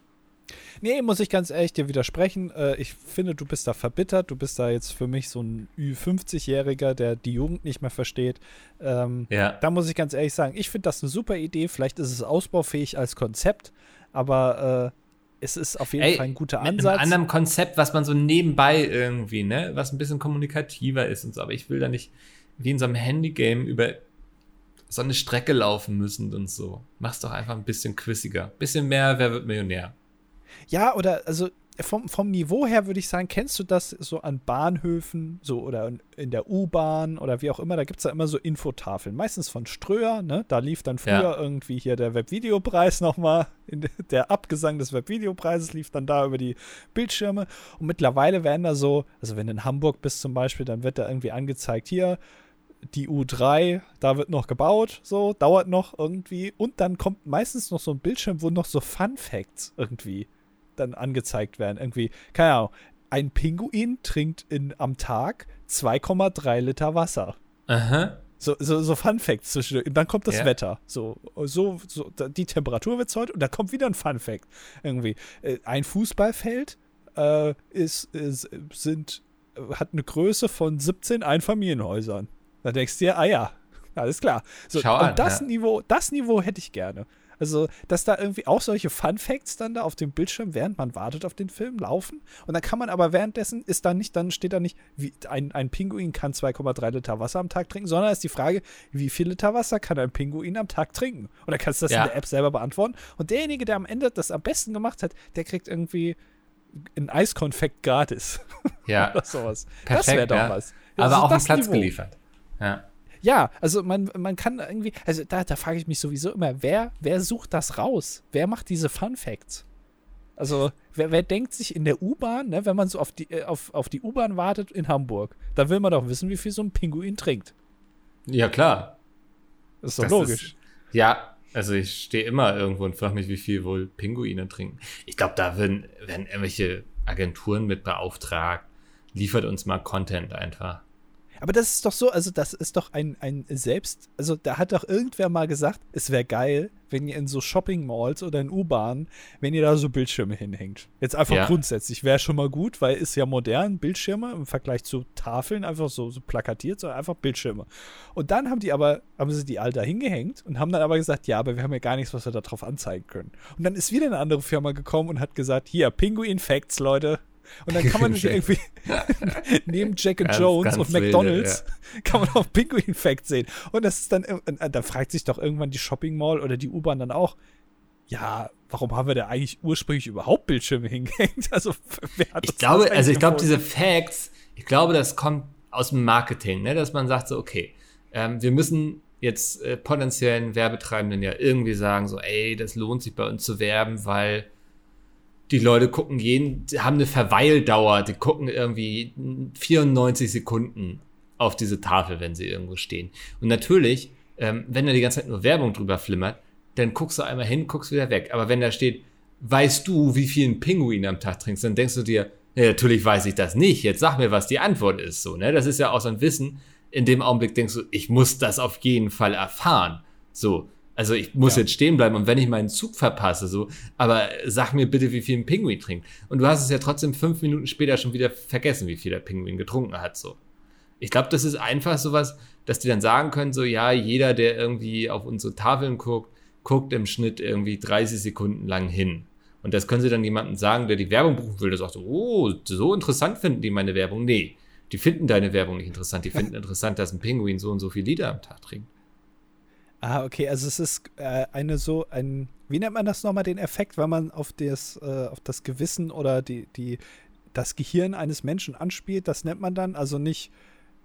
Nee, muss ich ganz ehrlich dir widersprechen. Äh, ich finde, du bist da verbittert. Du bist da jetzt für mich so ein Ü50-Jähriger, der die Jugend nicht mehr versteht. Ähm, ja. Da muss ich ganz ehrlich sagen, ich finde das eine super Idee. Vielleicht ist es ausbaufähig als Konzept, aber äh, es ist auf jeden Ey, Fall ein guter Ansatz. Mit einem anderen Konzept, was man so nebenbei irgendwie, ne, was ein bisschen kommunikativer ist und so. Aber ich will da nicht wie in so einem Handygame über so eine Strecke laufen müssen und so. Mach's doch einfach ein bisschen quiziger. Bisschen mehr, wer wird Millionär? Ja, oder also vom, vom Niveau her würde ich sagen, kennst du das so an Bahnhöfen so oder in der U-Bahn oder wie auch immer, da gibt es ja immer so Infotafeln. Meistens von Ströer, ne? Da lief dann früher ja. irgendwie hier der Webvideopreis nochmal, der Abgesang des Webvideopreises lief dann da über die Bildschirme und mittlerweile werden da so, also wenn du in Hamburg bist zum Beispiel, dann wird da irgendwie angezeigt, hier die U3, da wird noch gebaut, so, dauert noch irgendwie. Und dann kommt meistens noch so ein Bildschirm, wo noch so Fun Facts irgendwie dann angezeigt werden. Irgendwie, keine Ahnung, ein Pinguin trinkt in, am Tag 2,3 Liter Wasser. Aha. So, so, so Fun Facts zwischen. Dann kommt das ja. Wetter. So, so, so, die Temperatur wird heute und dann kommt wieder ein Fun Fact. Irgendwie. Äh, ein Fußballfeld äh, ist, ist, sind, hat eine Größe von 17 Einfamilienhäusern. Da denkst du dir, ah ja, alles klar. So, Schau und an, das ja. Niveau, das Niveau hätte ich gerne. Also, dass da irgendwie auch solche Fun Facts dann da auf dem Bildschirm, während man wartet auf den Film, laufen. Und dann kann man aber währenddessen, ist da nicht, dann steht da nicht, wie ein, ein Pinguin kann 2,3 Liter Wasser am Tag trinken, sondern ist die Frage, wie viel Liter Wasser kann ein Pinguin am Tag trinken? Und dann kannst du das ja. in der App selber beantworten. Und derjenige, der am Ende das am besten gemacht hat, der kriegt irgendwie ein Eiskonfekt gratis. Ja. <laughs> Oder sowas. Perfekt, das wäre doch ja. was. aber also auch einen Platz Niveau. geliefert. Ja. Ja, also man, man kann irgendwie, also da, da frage ich mich sowieso immer, wer, wer sucht das raus? Wer macht diese Fun Facts? Also, wer, wer denkt sich in der U-Bahn, ne, wenn man so auf die, äh, auf, auf die U-Bahn wartet in Hamburg, da will man doch wissen, wie viel so ein Pinguin trinkt. Ja, klar. Das ist doch das logisch. Ist, ja, also ich stehe immer irgendwo und frage mich, wie viel wohl Pinguine trinken. Ich glaube, da werden, werden irgendwelche Agenturen mit beauftragt. Liefert uns mal Content einfach. Aber das ist doch so, also das ist doch ein, ein Selbst, also da hat doch irgendwer mal gesagt, es wäre geil, wenn ihr in so Shopping-Malls oder in U-Bahnen, wenn ihr da so Bildschirme hinhängt. Jetzt einfach ja. grundsätzlich, wäre schon mal gut, weil ist ja modern, Bildschirme im Vergleich zu Tafeln, einfach so, so plakatiert, sondern einfach Bildschirme. Und dann haben die aber, haben sie die all da hingehängt und haben dann aber gesagt, ja, aber wir haben ja gar nichts, was wir da drauf anzeigen können. Und dann ist wieder eine andere Firma gekommen und hat gesagt, hier, Pinguin Facts, Leute, und dann kann man nicht irgendwie <laughs> neben Jack and ganz, Jones ganz und McDonalds wilde, ja. <laughs> kann man auch Penguin Fact sehen. Und das ist dann, äh, da fragt sich doch irgendwann die Shopping Mall oder die U-Bahn dann auch, ja, warum haben wir da eigentlich ursprünglich überhaupt Bildschirme hingehängt? <laughs> Also, wer hat Ich glaube, also ich glaube, diese Facts, ich glaube, das kommt aus dem Marketing, ne? dass man sagt so, okay, ähm, wir müssen jetzt äh, potenziellen Werbetreibenden ja irgendwie sagen, so, ey, das lohnt sich bei uns zu werben, weil die Leute gucken jeden, haben eine Verweildauer, die gucken irgendwie 94 Sekunden auf diese Tafel, wenn sie irgendwo stehen. Und natürlich, ähm, wenn da die ganze Zeit nur Werbung drüber flimmert, dann guckst du einmal hin, guckst wieder weg. Aber wenn da steht, weißt du, wie viel ein Pinguin am Tag trinkst, dann denkst du dir, ja, natürlich weiß ich das nicht. Jetzt sag mir, was die Antwort ist. So, ne? Das ist ja auch so ein Wissen. In dem Augenblick denkst du, ich muss das auf jeden Fall erfahren. So. Also ich muss ja. jetzt stehen bleiben und wenn ich meinen Zug verpasse, so, aber sag mir bitte, wie viel ein Pinguin trinkt. Und du hast es ja trotzdem fünf Minuten später schon wieder vergessen, wie viel der Pinguin getrunken hat, so. Ich glaube, das ist einfach sowas, dass die dann sagen können, so, ja, jeder, der irgendwie auf unsere Tafeln guckt, guckt im Schnitt irgendwie 30 Sekunden lang hin. Und das können sie dann jemandem sagen, der die Werbung buchen will, der sagt, oh, so interessant finden die meine Werbung. Nee, die finden deine Werbung nicht interessant. Die finden <laughs> interessant, dass ein Pinguin so und so viel Liter am Tag trinkt. Ah, okay, also es ist äh, eine so, ein, wie nennt man das nochmal, den Effekt, wenn man auf das, äh, auf das Gewissen oder die, die, das Gehirn eines Menschen anspielt, das nennt man dann, also nicht,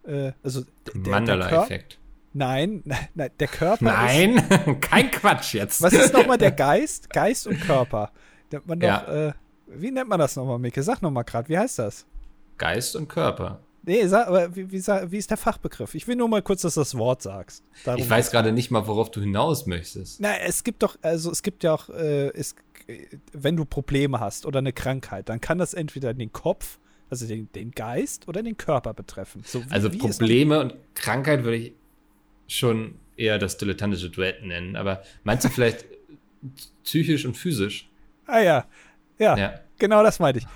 äh, also Mandala-Effekt. <laughs> Nein, nein, der Körper Nein, ist, <laughs> kein Quatsch jetzt. Was ist nochmal der <laughs> Geist? Geist und Körper. Nennt man doch, ja. Äh, wie nennt man das nochmal, Micke? Sag nochmal gerade, wie heißt das? Geist und Körper. Nee, sag, aber wie, wie, wie, ist der Fachbegriff? Ich will nur mal kurz, dass du das Wort sagst. Darum ich weiß gerade nicht mal, worauf du hinaus möchtest. Na, es gibt doch, also es gibt ja auch, äh, es, wenn du Probleme hast oder eine Krankheit, dann kann das entweder den Kopf, also den, den Geist oder den Körper betreffen. So, wie, also Probleme und Krankheit würde ich schon eher das dilettantische Duett nennen. Aber meinst du vielleicht <laughs> psychisch und physisch? Ah ja, ja. ja. Genau das meinte ich.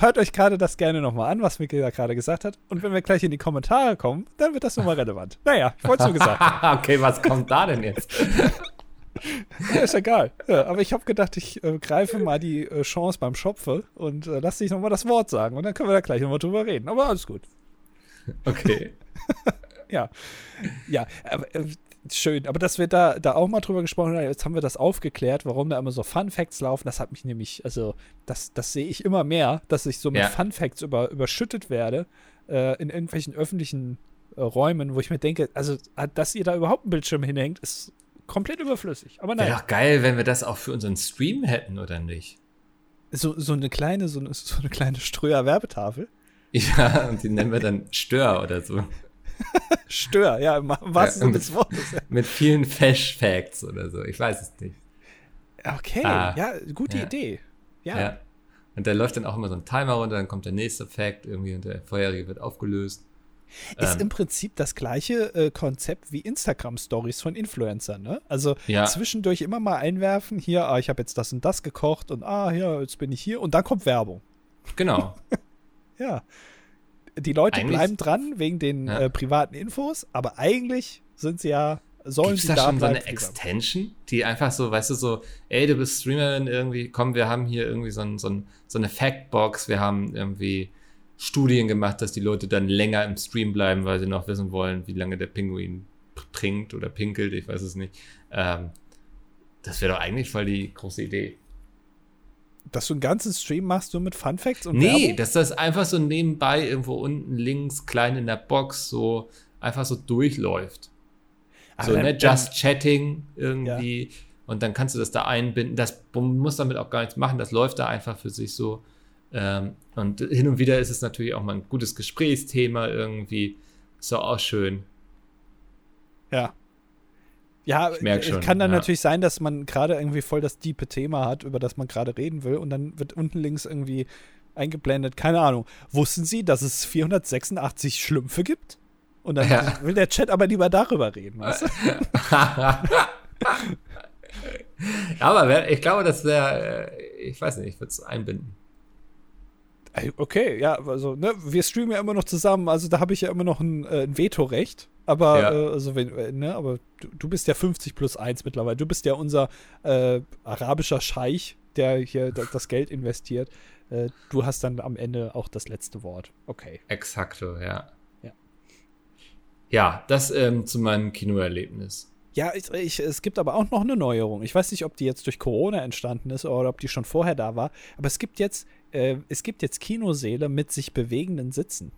Hört euch gerade das gerne nochmal an, was Mikkel da gerade gesagt hat. Und wenn wir gleich in die Kommentare kommen, dann wird das nochmal relevant. Naja, ich wollte es nur gesagt <laughs> okay, was kommt da denn jetzt? ja, ist egal. Ja, aber ich habe gedacht, ich äh, greife mal die äh, Chance beim Schopfe und äh, lass dich nochmal das Wort sagen. Und dann können wir da gleich nochmal drüber reden. Aber alles gut. Okay. <laughs> ja. Ja, aber äh, schön. Aber dass wir da, da auch mal drüber gesprochen haben, jetzt haben wir das aufgeklärt, warum da immer so Fun Facts laufen. Das hat mich nämlich, also, das, das sehe ich immer mehr, dass ich so mit ja. Fun Facts über, überschüttet werde äh, in irgendwelchen öffentlichen äh, Räumen, wo ich mir denke, also, dass ihr da überhaupt einen Bildschirm hinhängt, ist komplett überflüssig. Aber naja. Wäre doch geil, wenn wir das auch für unseren Stream hätten, oder nicht? So, so eine kleine, so eine, so eine kleine Ströer-Werbetafel. Ja, und die nennen wir dann Stör oder so. <laughs> Stör, ja, im wahrsten ja, Sinne des Wortes. Ja. Mit vielen Fash Facts oder so, ich weiß es nicht. Okay, ah, ja, gute ja. Idee. Ja. ja. Und da läuft dann auch immer so ein Timer runter, dann kommt der nächste Fact irgendwie und der vorherige wird aufgelöst. Ist ähm, im Prinzip das gleiche äh, Konzept wie Instagram-Stories von Influencern, ne? Also ja. zwischendurch immer mal einwerfen, hier, ah, ich habe jetzt das und das gekocht und ah, ja, jetzt bin ich hier und dann kommt Werbung. Genau. <laughs> ja die Leute eigentlich, bleiben dran wegen den ja. äh, privaten Infos, aber eigentlich sind sie ja sollen Gibt's sie da, da schon so eine Extension, die einfach so, weißt du, so, ey, du bist Streamerin irgendwie, komm, wir haben hier irgendwie so, ein, so, ein, so eine Factbox, wir haben irgendwie Studien gemacht, dass die Leute dann länger im Stream bleiben, weil sie noch wissen wollen, wie lange der Pinguin trinkt oder pinkelt, ich weiß es nicht. Ähm, das wäre doch eigentlich voll die große Idee dass du einen ganzen Stream machst, nur mit Fun Facts und Nee, Werbung? dass das einfach so nebenbei irgendwo unten links klein in der Box so einfach so durchläuft. Aber so, ne, just chatting irgendwie. Ja. Und dann kannst du das da einbinden. Das muss damit auch gar nichts machen. Das läuft da einfach für sich so. Ähm, und hin und wieder ist es natürlich auch mal ein gutes Gesprächsthema irgendwie. Ist doch auch schön. Ja. Ja, es kann dann ja. natürlich sein, dass man gerade irgendwie voll das diepe Thema hat, über das man gerade reden will. Und dann wird unten links irgendwie eingeblendet, keine Ahnung. Wussten Sie, dass es 486 Schlümpfe gibt? Und dann ja. will der Chat aber lieber darüber reden, weißt du? <laughs> aber ich glaube, das wäre, äh, ich weiß nicht, ich würde es einbinden. Okay, ja, also, ne, wir streamen ja immer noch zusammen, also da habe ich ja immer noch ein, äh, ein Vetorecht. Aber, ja. äh, also wenn, äh, ne, aber du, du, bist ja 50 plus 1 mittlerweile. Du bist ja unser äh, arabischer Scheich, der hier das Geld investiert. Äh, du hast dann am Ende auch das letzte Wort. Okay. Exakto, ja. Ja, ja das ähm, zu meinem Kinoerlebnis. Ja, ich, ich, es gibt aber auch noch eine Neuerung. Ich weiß nicht, ob die jetzt durch Corona entstanden ist oder ob die schon vorher da war. Aber es gibt jetzt, äh, es gibt jetzt Kinosäle mit sich bewegenden Sitzen.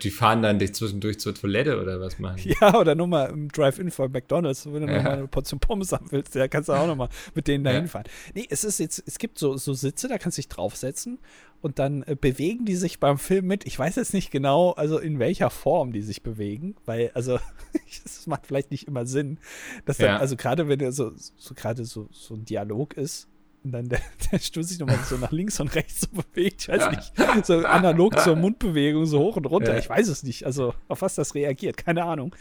Die fahren dann dich zwischendurch zur Toilette oder was machen? <laughs> Ja, oder nur mal im Drive-In von McDonalds, wenn du ja. noch mal eine Portion Pommes haben willst, da kannst du auch noch mal mit denen da hinfahren. Ja. Nee, es ist jetzt, es gibt so, so Sitze, da kannst du dich draufsetzen und dann äh, bewegen die sich beim Film mit. Ich weiß jetzt nicht genau, also in welcher Form die sich bewegen, weil, also, <laughs> das macht vielleicht nicht immer Sinn, dass dann, ja. also gerade wenn so, so gerade so, so ein Dialog ist, und dann der, <laughs> der Stuhl sich nochmal so nach links und rechts so bewegt. Ich weiß nicht. So analog zur Mundbewegung, so hoch und runter. Ja. Ich weiß es nicht. Also, auf was das reagiert, keine Ahnung.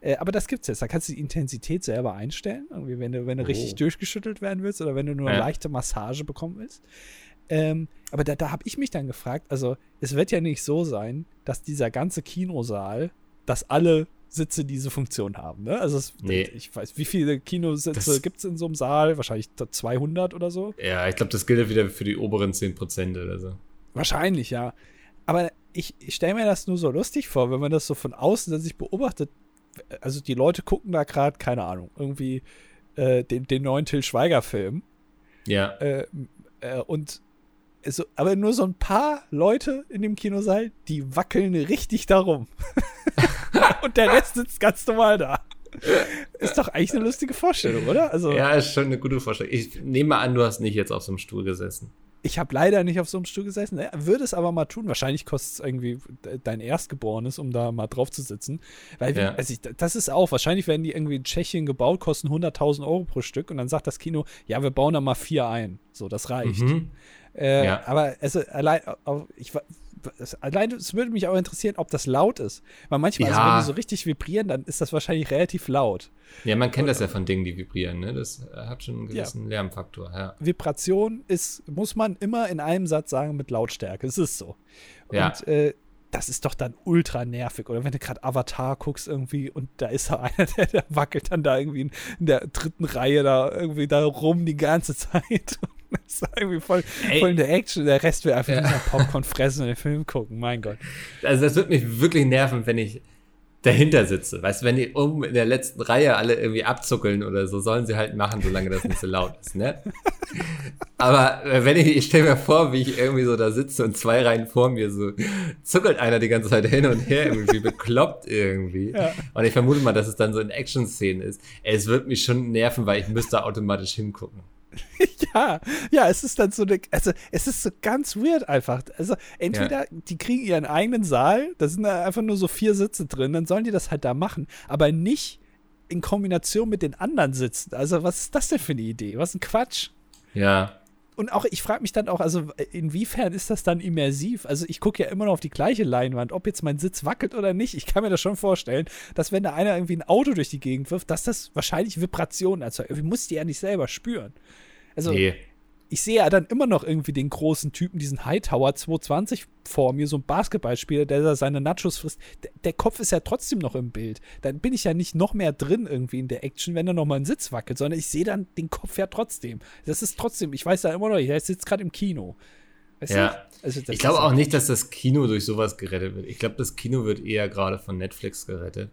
Äh, aber das gibt's jetzt. Da kannst du die Intensität selber einstellen. Irgendwie, wenn du, wenn du oh. richtig durchgeschüttelt werden willst oder wenn du nur eine leichte Massage bekommen willst. Ähm, aber da, da habe ich mich dann gefragt, also es wird ja nicht so sein, dass dieser ganze Kinosaal, dass alle Sitze diese Funktion haben. Ne? Also es, nee. ich weiß, wie viele Kinositze gibt es in so einem Saal? Wahrscheinlich 200 oder so. Ja, ich glaube, das gilt wieder für die oberen 10% oder so. Wahrscheinlich, ja. Aber ich, ich stelle mir das nur so lustig vor, wenn man das so von außen sich beobachtet. Also die Leute gucken da gerade, keine Ahnung, irgendwie äh, den, den neuen Till Schweiger-Film. Ja. Äh, äh, und so, aber nur so ein paar Leute in dem Kinosaal, die wackeln richtig darum. <laughs> und der Rest sitzt ganz normal da. Ist doch eigentlich eine lustige Vorstellung, oder? Also, ja, ist schon eine gute Vorstellung. Ich nehme an, du hast nicht jetzt auf so einem Stuhl gesessen. Ich habe leider nicht auf so einem Stuhl gesessen. Würde es aber mal tun. Wahrscheinlich kostet es irgendwie dein Erstgeborenes, um da mal drauf zu sitzen. Weil, ja. also ich, das ist auch, wahrscheinlich werden die irgendwie in Tschechien gebaut, kosten 100.000 Euro pro Stück. Und dann sagt das Kino, ja, wir bauen da mal vier ein. So, das reicht. Mhm. Äh, ja. Aber also, allein, ich, allein, es würde mich auch interessieren, ob das laut ist. Weil manchmal, ja. also, wenn die so richtig vibrieren, dann ist das wahrscheinlich relativ laut. Ja, man kennt Und, das ja von Dingen, die vibrieren. Ne? Das äh, hat schon einen gewissen ja. Lärmfaktor. Ja. Vibration ist, muss man immer in einem Satz sagen, mit Lautstärke. Es ist so. Ja. Und äh, das ist doch dann ultra nervig. Oder wenn du gerade Avatar guckst irgendwie und da ist da <laughs> einer, der, der wackelt dann da irgendwie in, der dritten Reihe da irgendwie da rum die ganze <laughs> Zeit. das ist irgendwie voll, voll in der Action. Der Rest will einfach ja. nur Popcorn <laughs> fressen und den Film gucken. Mein Gott. Also das wird mich wirklich nerven, wenn ich dahinter sitze. Weißt du, wenn die oben in der letzten Reihe alle irgendwie abzuckeln oder so, sollen sie halt machen, solange das nicht so laut ist, ne? <laughs> Aber äh, wenn ich, ich stelle mir vor, wie ich irgendwie so da sitze und zwei Reihen vor mir so zuckelt einer die ganze Zeit hin und her irgendwie bekloppt irgendwie. Ja. Und ich vermute mal, dass es dann so in Action-Szenen ist. Es wird mich schon nerven, weil ich müsste automatisch hingucken. <laughs> ja, ja, es ist dann so eine, also es ist so ganz weird einfach. Also entweder ja. die kriegen ihren eigenen Saal, da sind da einfach nur so vier Sitze drin, dann sollen die das halt da machen, aber nicht in Kombination mit den anderen Sitzen. Also was ist das denn für eine Idee? Was ein Quatsch. Ja. Und auch, ich frage mich dann auch, also inwiefern ist das dann immersiv? Also ich gucke ja immer noch auf die gleiche Leinwand, ob jetzt mein Sitz wackelt oder nicht. Ich kann mir das schon vorstellen, dass wenn da einer irgendwie ein Auto durch die Gegend wirft, dass das wahrscheinlich Vibrationen erzeugt. Ich muss die ja nicht selber spüren. Also, nee. Ich sehe ja dann immer noch irgendwie den großen Typen, diesen Hightower 220 vor mir, so ein Basketballspieler, der da seine Nachos frisst. Der, der, Kopf ist ja trotzdem noch im Bild. Dann bin ich ja nicht noch mehr drin irgendwie in der Action, wenn er noch mal ein Sitz wackelt, sondern ich sehe dann den Kopf ja trotzdem. Das ist trotzdem, ich weiß ja immer noch, ich sitze gerade im Kino. Weißt ja. Also ich glaube auch nicht, dass das Kino durch sowas gerettet wird. Ich glaube, das Kino wird eher gerade von Netflix gerettet.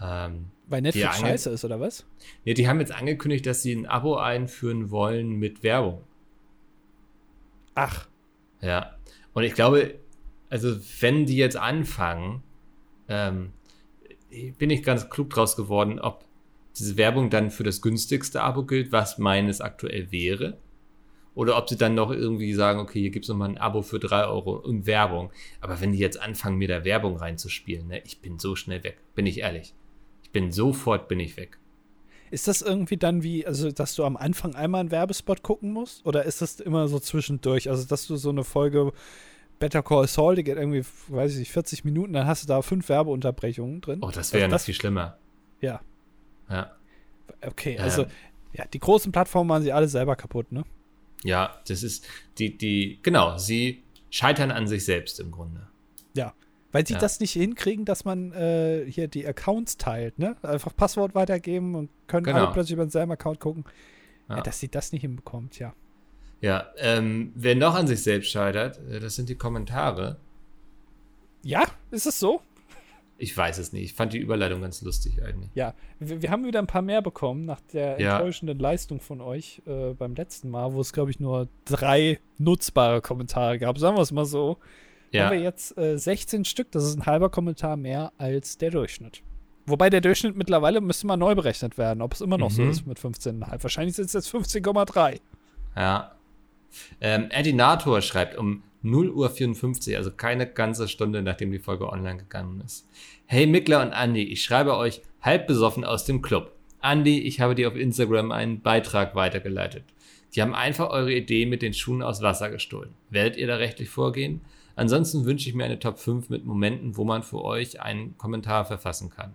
Ähm, Weil Netflix scheiße ist, oder was? Nee, die haben jetzt angekündigt, dass sie ein Abo einführen wollen mit Werbung. Ach. Ja. Und ich glaube, also wenn die jetzt anfangen, ähm, bin ich ganz klug draus geworden, ob diese Werbung dann für das günstigste Abo gilt, was meines aktuell wäre. Oder ob sie dann noch irgendwie sagen, okay, hier gibt es nochmal ein Abo für drei Euro und Werbung. Aber wenn die jetzt anfangen, mir da Werbung reinzuspielen, ne, ich bin so schnell weg, bin ich ehrlich. Bin sofort, bin ich weg. Ist das irgendwie dann wie, also dass du am Anfang einmal einen Werbespot gucken musst? Oder ist das immer so zwischendurch? Also, dass du so eine Folge Better Call Saul, die geht irgendwie, weiß ich nicht, 40 Minuten, dann hast du da fünf Werbeunterbrechungen drin. Oh, das wäre ja noch viel schlimmer. Ja. Ja. Okay, also, ja, die großen Plattformen machen sie alle selber kaputt, ne? Ja, das ist die, die, genau, sie scheitern an sich selbst im Grunde. Ja, weil sie ja. das nicht hinkriegen, dass man äh, hier die Accounts teilt, ne? Einfach Passwort weitergeben und können genau. alle plötzlich über denselben Account gucken. Ja. Ja, dass sie das nicht hinbekommt, ja. Ja, ähm, wer noch an sich selbst scheitert, äh, das sind die Kommentare. Ja, ist es so? Ich weiß es nicht. Ich fand die Überleitung ganz lustig eigentlich. Ja, wir, wir haben wieder ein paar mehr bekommen nach der enttäuschenden Leistung von euch äh, beim letzten Mal, wo es, glaube ich, nur drei nutzbare Kommentare gab. Sagen wir es mal so. Ja. Haben wir jetzt äh, 16 Stück. Das ist ein halber Kommentar mehr als der Durchschnitt. Wobei der Durchschnitt mittlerweile müsste mal neu berechnet werden, ob es immer noch mhm. so ist mit 15,5. Wahrscheinlich sind es jetzt 15,3. Ja. Ähm, Edinator schreibt um 0 Uhr 54, also keine ganze Stunde, nachdem die Folge online gegangen ist. Hey Mickler und Andy, ich schreibe euch halb besoffen aus dem Club. Andy, ich habe dir auf Instagram einen Beitrag weitergeleitet. Die haben einfach eure Idee mit den Schuhen aus Wasser gestohlen. Werdet ihr da rechtlich vorgehen? Ansonsten wünsche ich mir eine Top 5 mit Momenten, wo man für euch einen Kommentar verfassen kann.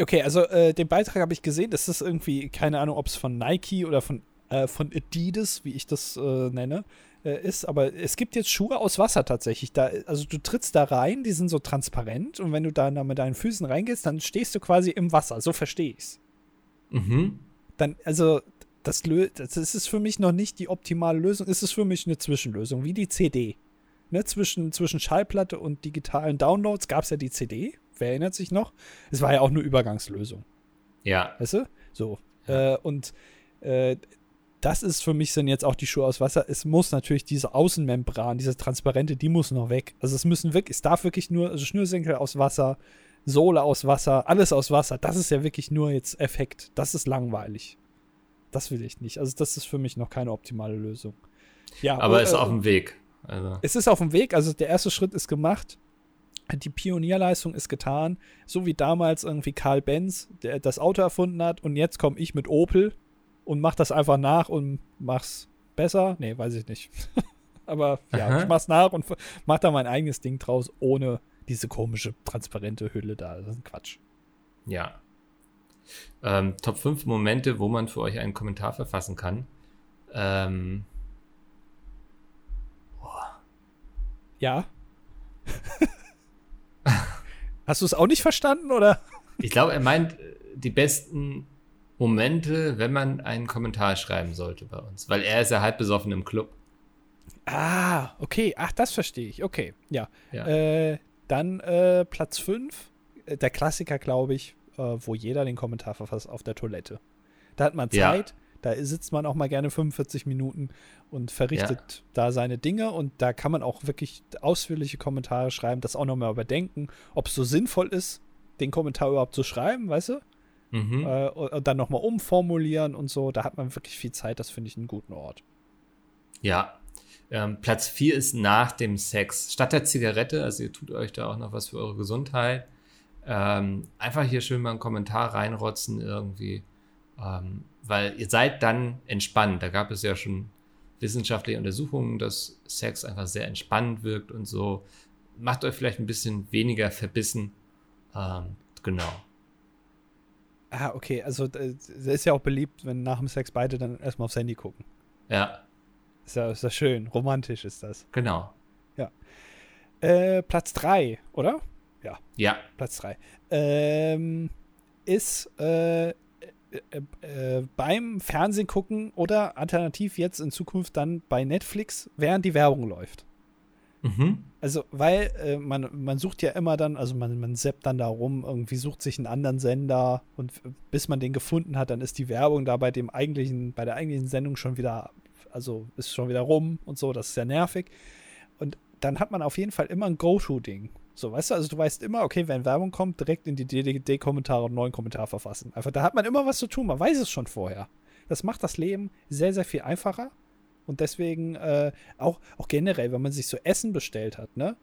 Okay, also äh, den Beitrag habe ich gesehen. Das ist irgendwie, keine Ahnung, ob es von Nike oder von, äh, von Adidas, wie ich das äh, nenne, äh, ist, aber es gibt jetzt Schuhe aus Wasser tatsächlich. Da, also du trittst da rein, die sind so transparent und wenn du da mit deinen Füßen reingehst, dann stehst du quasi im Wasser. So verstehe ich's. Mhm. Dann, also, das, das ist für mich noch nicht die optimale Lösung. Es ist für mich eine Zwischenlösung, wie die CD. Ne, zwischen, zwischen Schallplatte und digitalen Downloads gab es ja die CD. Wer erinnert sich noch? Es war ja auch eine Übergangslösung. Ja. Weißt du? So. Ja. Äh, und äh, das ist für mich sind jetzt auch die Schuhe aus Wasser. Es muss natürlich diese Außenmembran, diese transparente, die muss noch weg. Also es müssen wirklich, es darf wirklich nur, also Schnürsenkel aus Wasser, Sohle aus Wasser, alles aus Wasser. Das ist ja wirklich nur jetzt Effekt. Das ist langweilig. Das will ich nicht. Also das ist für mich noch keine optimale Lösung. Ja, aber es ist äh, auf dem Weg. Also. Es ist auf dem Weg. Also der erste Schritt ist gemacht. Die Pionierleistung ist getan. So wie damals irgendwie Karl Benz, der das Auto erfunden hat. Und jetzt komme ich mit Opel und mach das einfach nach und mach's besser. Nee, weiß ich nicht. <laughs> Aber ja, Aha. ich mach's nach und mach da mein eigenes Ding draus, ohne diese komische transparente Hülle da. Das ist ein Quatsch. Ja. Ähm, Top 5 Momente, wo man für euch einen Kommentar verfassen kann. Ähm. Boah. Ja. <laughs> Hast du es auch nicht verstanden, oder? Ich glaube, er meint äh, die besten Momente, wenn man einen Kommentar schreiben sollte bei uns, weil er ist ja halb besoffen im Club. Ah, okay. Ach, das verstehe ich. Okay, ja. ja. Äh, dann äh, Platz 5, äh, der Klassiker, glaube ich, wo jeder den Kommentar verfasst, auf der Toilette. Da hat man Zeit, ja. da sitzt man auch mal gerne 45 Minuten und verrichtet ja. da seine Dinge und da kann man auch wirklich ausführliche Kommentare schreiben, das auch nochmal überdenken, ob es so sinnvoll ist, den Kommentar überhaupt zu schreiben, weißt du? Mhm. Äh, und dann nochmal umformulieren und so. Da hat man wirklich viel Zeit. Das finde ich einen guten Ort. Ja. Ähm, Platz 4 ist nach dem Sex. Statt der Zigarette, also ihr tut euch da auch noch was für eure Gesundheit. Ähm, einfach hier schön mal einen Kommentar reinrotzen irgendwie. Ähm, weil ihr seid dann entspannt. Da gab es ja schon wissenschaftliche Untersuchungen, dass Sex einfach sehr entspannend wirkt und so. Macht euch vielleicht ein bisschen weniger verbissen. Ähm, genau. Ah, okay. Also, das ist ja auch beliebt, wenn nach dem Sex beide dann erstmal aufs Handy gucken. Ja. Ist ja, ist ja schön. Romantisch ist das. Genau. Ja. Äh, Platz 3, oder? Ja. Ja. Platz 3. Ähm, ist äh, äh, äh, beim Fernsehen gucken oder alternativ jetzt in Zukunft dann bei Netflix, während die Werbung läuft. Mhm. Also, weil äh, man, man sucht ja immer dann, also man, man seppt dann da rum, irgendwie sucht sich einen anderen Sender und bis man den gefunden hat, dann ist die Werbung da bei dem eigentlichen, bei der eigentlichen Sendung schon wieder, also ist schon wieder rum und so, das ist sehr nervig. Und dann hat man auf jeden Fall immer ein Go-To-Ding. So, weißt du, also du weißt immer, okay, wenn Werbung kommt, direkt in die DDD-Kommentare einen neuen Kommentar verfassen. Einfach, da hat man immer was zu tun, man weiß es schon vorher. Das macht das Leben sehr, sehr viel einfacher. Und deswegen äh, auch, auch generell, wenn man sich so Essen bestellt hat, ne?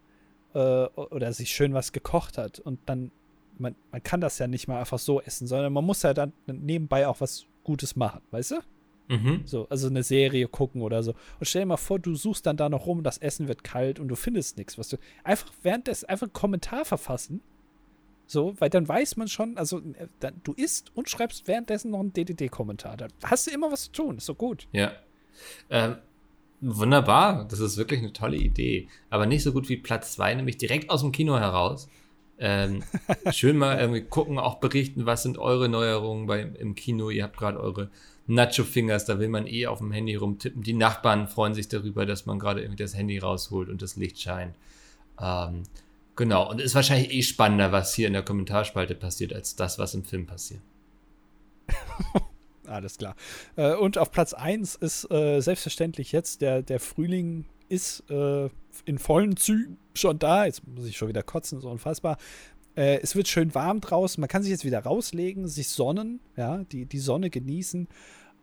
Äh, oder sich schön was gekocht hat und dann, man, man kann das ja nicht mal einfach so essen, sondern man muss ja dann nebenbei auch was Gutes machen, weißt du? Mhm. So, also eine Serie gucken oder so. Und stell dir mal vor, du suchst dann da noch rum, das Essen wird kalt und du findest nichts, was du. Einfach währenddessen einfach einen Kommentar verfassen. So, weil dann weiß man schon, also äh, dann, du isst und schreibst währenddessen noch einen DDD-Kommentar. Da hast du immer was zu tun, ist so gut. Ja. Ähm, wunderbar, das ist wirklich eine tolle Idee. Aber nicht so gut wie Platz 2, nämlich direkt aus dem Kino heraus. Ähm, <laughs> schön mal irgendwie gucken, auch berichten, was sind eure Neuerungen bei, im Kino. Ihr habt gerade eure Nacho-Fingers, da will man eh auf dem Handy rumtippen. Die Nachbarn freuen sich darüber, dass man gerade irgendwie das Handy rausholt und das Licht scheint. Ähm, genau, und ist wahrscheinlich eh spannender, was hier in der Kommentarspalte passiert, als das, was im Film passiert. <laughs> Alles klar. Äh, und auf Platz 1 ist äh, selbstverständlich jetzt der, der Frühling ist äh, in vollen Zügen schon da. Jetzt muss ich schon wieder kotzen, so unfassbar. Äh, es wird schön warm draußen. Man kann sich jetzt wieder rauslegen, sich sonnen, ja, die, die Sonne genießen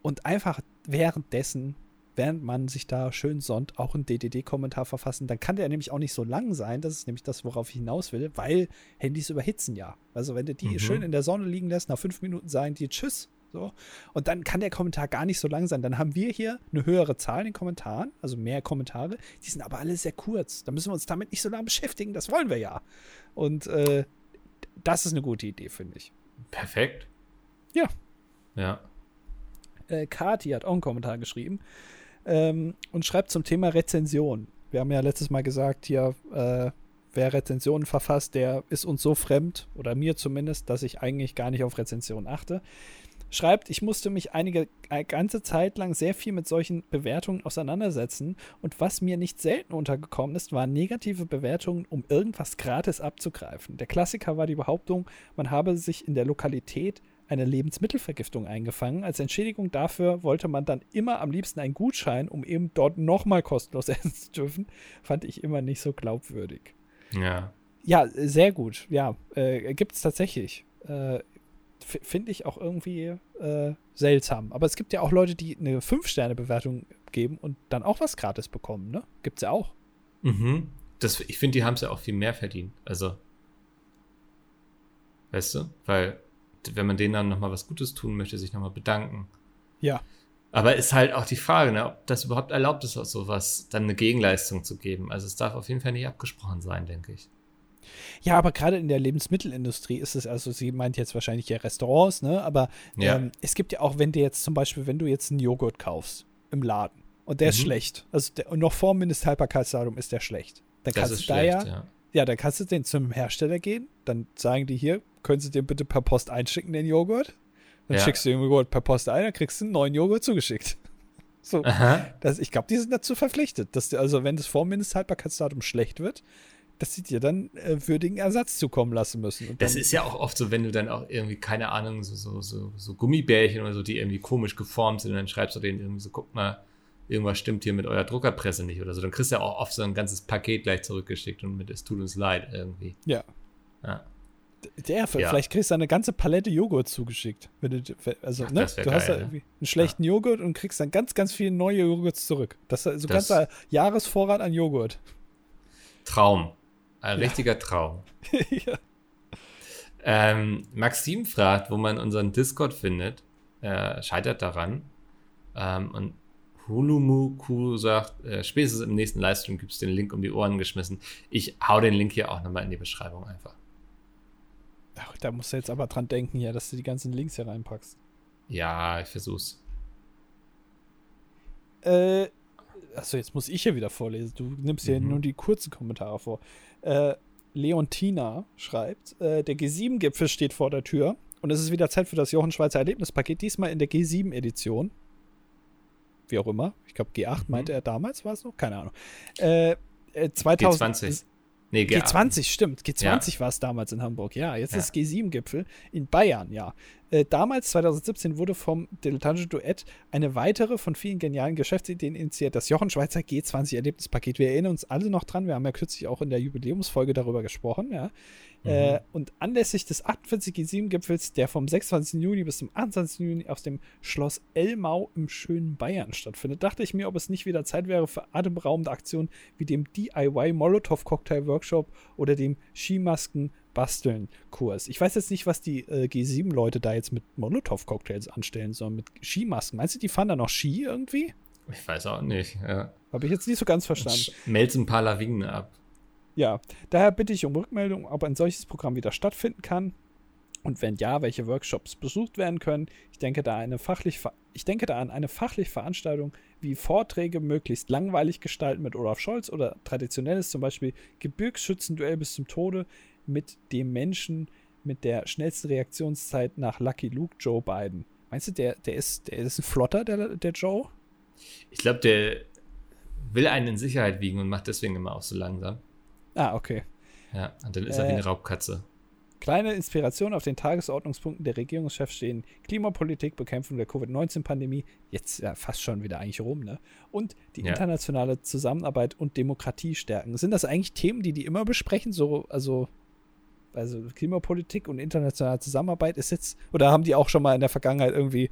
und einfach währenddessen, während man sich da schön sonnt, auch einen DDD-Kommentar verfassen. Dann kann der nämlich auch nicht so lang sein. Das ist nämlich das, worauf ich hinaus will, weil Handys überhitzen ja. Also, wenn du die mhm. schön in der Sonne liegen lässt, nach fünf Minuten sagen die Tschüss. So. Und dann kann der Kommentar gar nicht so lang sein. Dann haben wir hier eine höhere Zahl in den Kommentaren, also mehr Kommentare. Die sind aber alle sehr kurz. Da müssen wir uns damit nicht so lange beschäftigen. Das wollen wir ja. Und äh, das ist eine gute Idee, finde ich. Perfekt. Ja. Ja. Äh, Kati hat auch einen Kommentar geschrieben ähm, und schreibt zum Thema Rezension. Wir haben ja letztes Mal gesagt, hier, äh, wer Rezensionen verfasst, der ist uns so fremd, oder mir zumindest, dass ich eigentlich gar nicht auf Rezensionen achte schreibt, ich musste mich einige eine ganze Zeit lang sehr viel mit solchen Bewertungen auseinandersetzen und was mir nicht selten untergekommen ist, waren negative Bewertungen, um irgendwas gratis abzugreifen. Der Klassiker war die Behauptung, man habe sich in der Lokalität eine Lebensmittelvergiftung eingefangen. Als Entschädigung dafür wollte man dann immer am liebsten einen Gutschein, um eben dort nochmal kostenlos <laughs> essen zu dürfen. Fand ich immer nicht so glaubwürdig. Ja. Ja, sehr gut. Ja, äh, gibt es tatsächlich. Äh, finde ich auch irgendwie äh, seltsam. Aber es gibt ja auch Leute, die eine 5-Sterne-Bewertung geben und dann auch was gratis bekommen, ne? Gibt's ja auch. Mhm. Das, ich finde, die haben es ja auch viel mehr verdient. Also, weißt du? Weil, wenn man denen dann nochmal was Gutes tun möchte, sich nochmal bedanken. Ja. Aber ist halt auch die Frage, ne, ob das überhaupt erlaubt ist, auch sowas dann eine Gegenleistung zu geben. Also es darf auf jeden Fall nicht abgesprochen sein, denke ich. Ja, aber gerade in der Lebensmittelindustrie ist es, also sie meint jetzt wahrscheinlich ja Restaurants, ne? Aber ja. ähm, es gibt ja auch, wenn du jetzt zum Beispiel, wenn du jetzt einen Joghurt kaufst im Laden und der mhm. ist schlecht, also der, und noch vor Mindesthaltbarkeitsdatum ist der schlecht, dann das kannst du da ja, ja, ja, dann kannst du den zum Hersteller gehen, dann sagen die hier, können Sie den bitte per Post einschicken, den Joghurt? Dann ja. schickst du den Joghurt per Post ein, dann kriegst du einen neuen Joghurt zugeschickt. <laughs> So, das, ich glaube, die sind dazu verpflichtet, dass die, also wenn das vor Mindesthaltbarkeitsdatum schlecht wird, dass sie dir dann äh, würdigen Ersatz zukommen lassen müssen. Das ist ja auch oft so, wenn du dann auch irgendwie, keine Ahnung, so, so, so, so Gummibärchen oder so, die irgendwie komisch geformt sind und dann schreibst du denen irgendwie so, guck mal, irgendwas stimmt hier mit eurer Druckerpresse nicht oder so. Dann kriegst du ja auch oft so ein ganzes Paket gleich zurückgeschickt und mit es tut uns leid irgendwie. Ja. Ja. Der, ja. vielleicht kriegst du eine ganze Palette Joghurt zugeschickt. Du, also, Ach, ne? Du geil, hast da irgendwie einen schlechten ja. Joghurt und kriegst dann ganz, ganz viele neue Joghurts zurück. Das ist so ein ganzer Jahresvorrat an Joghurt. Traum. Ein ja. richtiger Traum. <laughs> ja. ähm, Maxim fragt, wo man unseren Discord findet. Er scheitert daran. Ähm, und Hulumuku sagt, äh, spätestens im nächsten Livestream gibt es den Link um die Ohren geschmissen. Ich hau den Link hier auch nochmal in die Beschreibung einfach. Ach, da musst du jetzt aber dran denken, ja, dass du die ganzen Links hier reinpackst. Ja, ich versuch's. Äh, achso, jetzt muss ich hier wieder vorlesen. Du nimmst hier mhm. nur die kurzen Kommentare vor. Äh, Leontina schreibt, äh, der G7-Gipfel steht vor der Tür und es ist wieder Zeit für das Jochen Schweizer Erlebnispaket, diesmal in der G7-Edition. Wie auch immer. Ich glaube, G8 mhm. meinte er damals, war es noch? Keine Ahnung. Äh, 2000, äh, G20. Nee, G20, stimmt. G20 ja. war es damals in Hamburg. Ja, jetzt ja. ist G7-Gipfel in Bayern, ja. Äh, damals, 2017, wurde vom Dilettantischen Duett eine weitere von vielen genialen Geschäftsideen initiiert, das Jochen Schweizer G20-Erlebnispaket. Wir erinnern uns alle noch dran, wir haben ja kürzlich auch in der Jubiläumsfolge darüber gesprochen, ja. Mhm. Äh, und anlässlich des 48 G7-Gipfels, der vom 26. Juni bis zum 28. Juni aus dem Schloss Elmau im schönen Bayern stattfindet, dachte ich mir, ob es nicht wieder Zeit wäre für atemberaubende Aktionen wie dem DIY Molotov Cocktail Workshop oder dem Skimasken Basteln Kurs. Ich weiß jetzt nicht, was die äh, G7-Leute da jetzt mit Molotov-Cocktails anstellen, sondern mit Skimasken. Meinst du, die fahren da noch Ski irgendwie? Ich weiß auch nicht, ja. Habe ich jetzt nicht so ganz verstanden. Melzen ein paar Lawinen ab. Ja, daher bitte ich um Rückmeldung, ob ein solches Programm wieder stattfinden kann. Und wenn ja, welche Workshops besucht werden können. Ich denke da, eine fachlich, ich denke da an eine fachliche Veranstaltung wie Vorträge möglichst langweilig gestalten mit Olaf Scholz oder traditionelles, zum Beispiel Gebirgsschützenduell bis zum Tode mit dem Menschen mit der schnellsten Reaktionszeit nach Lucky Luke, Joe Biden. Meinst du, der, der, ist, der ist ein Flotter, der, der Joe? Ich glaube, der will einen in Sicherheit wiegen und macht deswegen immer auch so langsam. Ah, okay. Ja, und dann ist er wie eine äh, Raubkatze. Kleine Inspiration auf den Tagesordnungspunkten der Regierungschefs stehen Klimapolitik, Bekämpfung der Covid-19-Pandemie, jetzt ja fast schon wieder eigentlich rum, ne? Und die ja. internationale Zusammenarbeit und Demokratie stärken. Sind das eigentlich Themen, die die immer besprechen? So, also, also Klimapolitik und internationale Zusammenarbeit ist jetzt, oder haben die auch schon mal in der Vergangenheit irgendwie,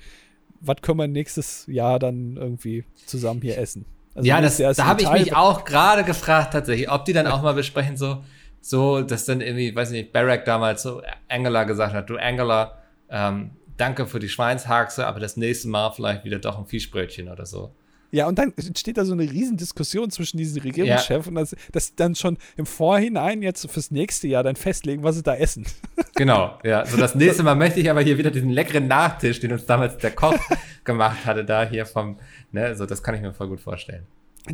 was können wir nächstes Jahr dann irgendwie zusammen hier essen? Also ja, das, da habe ich mich auch gerade gefragt tatsächlich, ob die dann auch mal besprechen, so, so, dass dann irgendwie, weiß nicht, Barack damals so Angela gesagt hat, du Angela, ähm, danke für die Schweinshaxe, aber das nächste Mal vielleicht wieder doch ein Fischbrötchen oder so. Ja, und dann steht da so eine Riesendiskussion zwischen diesen Regierungschefs ja. und das, das dann schon im Vorhinein jetzt fürs nächste Jahr dann festlegen, was sie da essen. Genau, ja. So das nächste <laughs> Mal möchte ich aber hier wieder diesen leckeren Nachtisch, den uns damals der Koch <laughs> gemacht hatte, da hier vom, ne, so das kann ich mir voll gut vorstellen.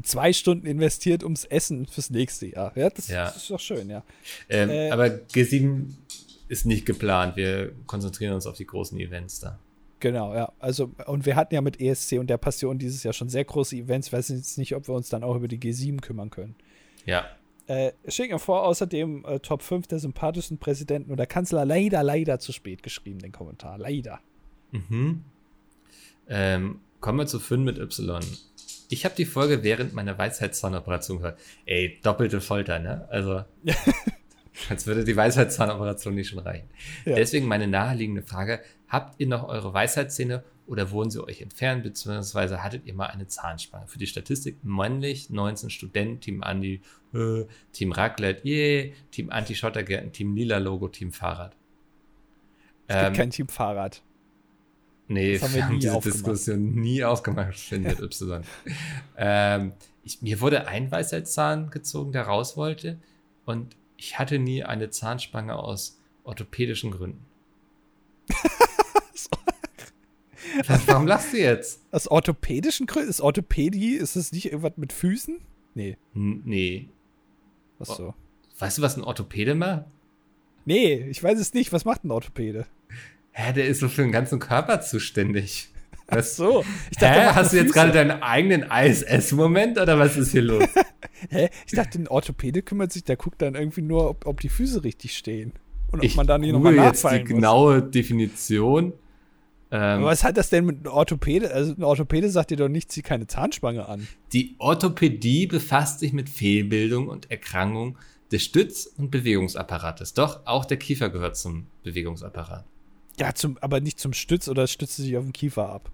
Zwei Stunden investiert ums Essen fürs nächste Jahr. Ja, das, ja. das ist doch schön, ja. Ähm, äh, aber G7 ist nicht geplant. Wir konzentrieren uns auf die großen Events da. Genau, ja. Also, und wir hatten ja mit ESC und der Passion dieses Jahr schon sehr große Events. Ich weiß jetzt nicht, ob wir uns dann auch über die G7 kümmern können. Ja. Äh, schick mir vor, außerdem äh, Top 5 der sympathischsten Präsidenten oder Kanzler leider, leider zu spät geschrieben, den Kommentar. Leider. Mhm. Ähm, kommen wir zu Finn mit Y. Ich habe die Folge während meiner Weisheitszahnoperation gehört. Ey, doppelte Folter, ne? Also. <laughs> Als würde die Weisheitszahnoperation nicht schon reichen. Ja. Deswegen meine naheliegende Frage: Habt ihr noch eure Weisheitszähne oder wurden sie euch entfernt, beziehungsweise hattet ihr mal eine Zahnspange? Für die Statistik männlich, 19 Studenten, Team Andi, äh, Team Raclette, yeah, Team Anti-Schottergärten, Team Lila Logo, Team Fahrrad. Es ähm, gibt kein Team Fahrrad. Nee, haben wir, haben diese aufgemacht. Diskussion nie aufgemacht, findet Y. <laughs> ähm, ich, mir wurde ein Weisheitszahn gezogen, der raus wollte. Und ich hatte nie eine Zahnspange aus orthopädischen Gründen. <laughs> Warum lachst du jetzt? Aus orthopädischen Gründen? Ist Orthopädie, ist das nicht irgendwas mit Füßen? Nee. N nee. Was so? Weißt du, was ein Orthopäde macht? Nee, ich weiß es nicht. Was macht ein Orthopäde? Hä, der ist so für den ganzen Körper zuständig. Ach so. Ich dachte, Hä, hast du jetzt gerade deinen eigenen ISS-Moment oder was ist hier los? <laughs> Hä? Ich dachte, ein Orthopäde kümmert sich, der guckt dann irgendwie nur, ob, ob die Füße richtig stehen. Und ob ich man da nicht nochmal nachfallen jetzt die genaue Definition. Ähm, was hat das denn mit einem Orthopäde? Also ein Orthopäde sagt dir doch nicht, zieh keine Zahnspange an. Die Orthopädie befasst sich mit Fehlbildung und Erkrankung des Stütz- und Bewegungsapparates. Doch, auch der Kiefer gehört zum Bewegungsapparat. Ja, zum, aber nicht zum Stütz oder stützt sich auf den Kiefer ab?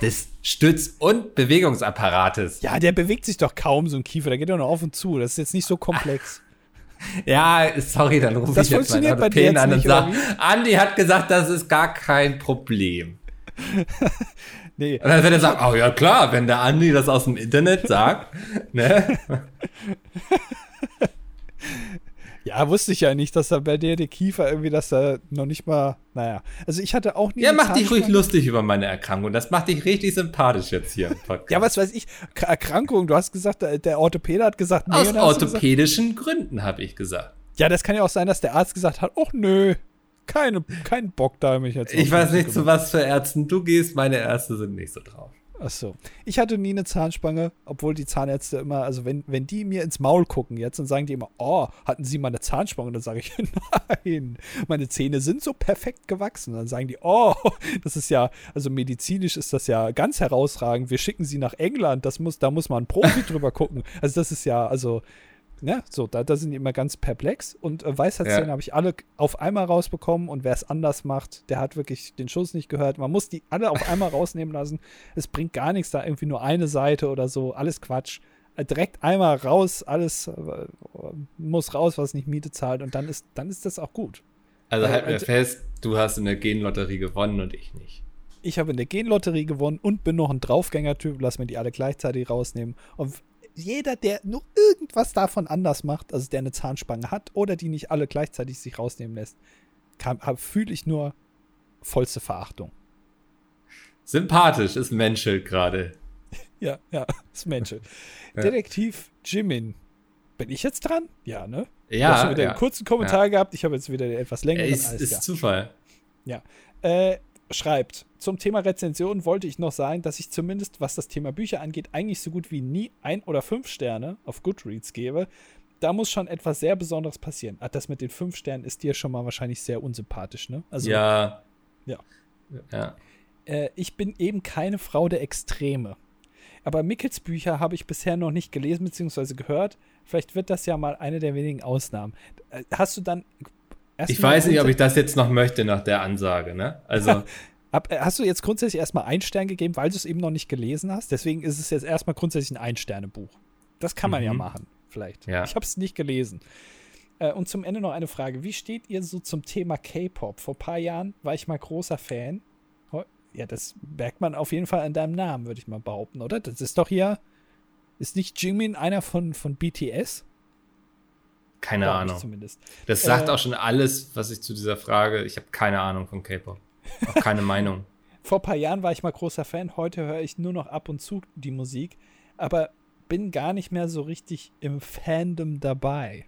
Des Stütz- und Bewegungsapparates. Ja, der bewegt sich doch kaum, so ein Kiefer. Der geht doch nur auf und zu. Das ist jetzt nicht so komplex. <laughs> Ja, sorry, dann rufe ich jetzt meinen Orthopäden an und sage, Andi hat gesagt, das ist gar kein Problem. <laughs> nee. Und dann wird er sagen, oh ja klar, wenn der Andi das aus dem Internet sagt, ne? <laughs> Ja, wusste ich ja nicht, dass da bei dir der Kiefer irgendwie, dass da noch nicht mal, naja. Also ich hatte auch nie. Ja, mach dich ruhig lustig über meine Erkrankung. Das macht dich richtig sympathisch jetzt hier im Podcast. ja, was weiß ich, Erkrankung, du hast gesagt, der Orthopäde hat gesagt, nee. Aus orthopädischen Gründen, habe ich gesagt. Ja, das kann ja auch sein, dass der Arzt gesagt hat, ach nö, keine, kein Bock da mich jetzt. Ich weiß nicht, zu was für Ärzten du gehst, meine Ärzte sind nicht so drauf. Ach so. Ich hatte nie eine Zahnspange, obwohl die Zahnärzte immer, also wenn, wenn die mir ins Maul gucken jetzt und sagen die immer, oh, hatten Sie mal eine Zahnspange? Dann sage ich, <laughs> nein, meine Zähne sind so perfekt gewachsen. Dann sagen die, oh, das ist ja, also medizinisch ist das ja ganz herausragend. Wir schicken Sie nach England, das muss, da muss man ein Profi drüber gucken. Also das ist ja, also Ne? So, da, da sind die immer ganz perplex. Und äh, Weisheitszähne ja. habe ich alle auf einmal rausbekommen. Und wer es anders macht, der hat wirklich den Schuss nicht gehört. Man muss die alle auf einmal <laughs> rausnehmen lassen. Es bringt gar nichts, da irgendwie nur eine Seite oder so. Alles Quatsch. Äh, direkt einmal raus, alles äh, muss raus, was nicht Miete zahlt. Und dann ist, dann ist das auch gut. Also halt mir fest, du hast in der Genlotterie gewonnen und ich nicht. Ich habe in der Genlotterie gewonnen und bin noch ein Draufgänger-Typ. Lass mir die alle gleichzeitig rausnehmen. Und jeder, der nur irgendwas davon anders macht, also der eine Zahnspange hat oder die nicht alle gleichzeitig sich rausnehmen lässt, fühle ich nur vollste Verachtung. Sympathisch ist Menschel gerade. <laughs> ja, ja, ist Menschel. <laughs> ja. Detektiv Jimin. Bin ich jetzt dran? Ja, ne? Ja. Du hast schon wieder ja. einen kurzen Kommentar ja. gehabt. Ich habe jetzt wieder etwas länger. Ist, ist Zufall. Ja. Äh, schreibt, zum Thema Rezension wollte ich noch sagen, dass ich zumindest, was das Thema Bücher angeht, eigentlich so gut wie nie ein oder fünf Sterne auf Goodreads gebe. Da muss schon etwas sehr Besonderes passieren. Ach, das mit den fünf Sternen ist dir schon mal wahrscheinlich sehr unsympathisch, ne? Also, ja. Ja. ja. Äh, ich bin eben keine Frau der Extreme. Aber Mickels Bücher habe ich bisher noch nicht gelesen bzw. gehört. Vielleicht wird das ja mal eine der wenigen Ausnahmen. Äh, hast du dann ich weiß nicht, ob ich das jetzt noch möchte nach der Ansage, ne? Also. <laughs> Äh, hast du jetzt grundsätzlich erstmal einen Stern gegeben, weil du es eben noch nicht gelesen hast? Deswegen ist es jetzt erstmal grundsätzlich ein Ein-Sterne-Buch. Das kann man mhm. ja machen, vielleicht. Ja. Ich habe es nicht gelesen. Äh, und zum Ende noch eine Frage. Wie steht ihr so zum Thema K-Pop? Vor ein paar Jahren war ich mal großer Fan. Ja, das merkt man auf jeden Fall an deinem Namen, würde ich mal behaupten, oder? Das ist doch hier. Ist nicht Jimin einer von, von BTS? Keine Ahnung. Zumindest. Das sagt äh, auch schon alles, was ich zu dieser Frage. Ich habe keine Ahnung von K-Pop. Auch keine Meinung. <laughs> Vor ein paar Jahren war ich mal großer Fan. Heute höre ich nur noch ab und zu die Musik. Aber bin gar nicht mehr so richtig im Fandom dabei.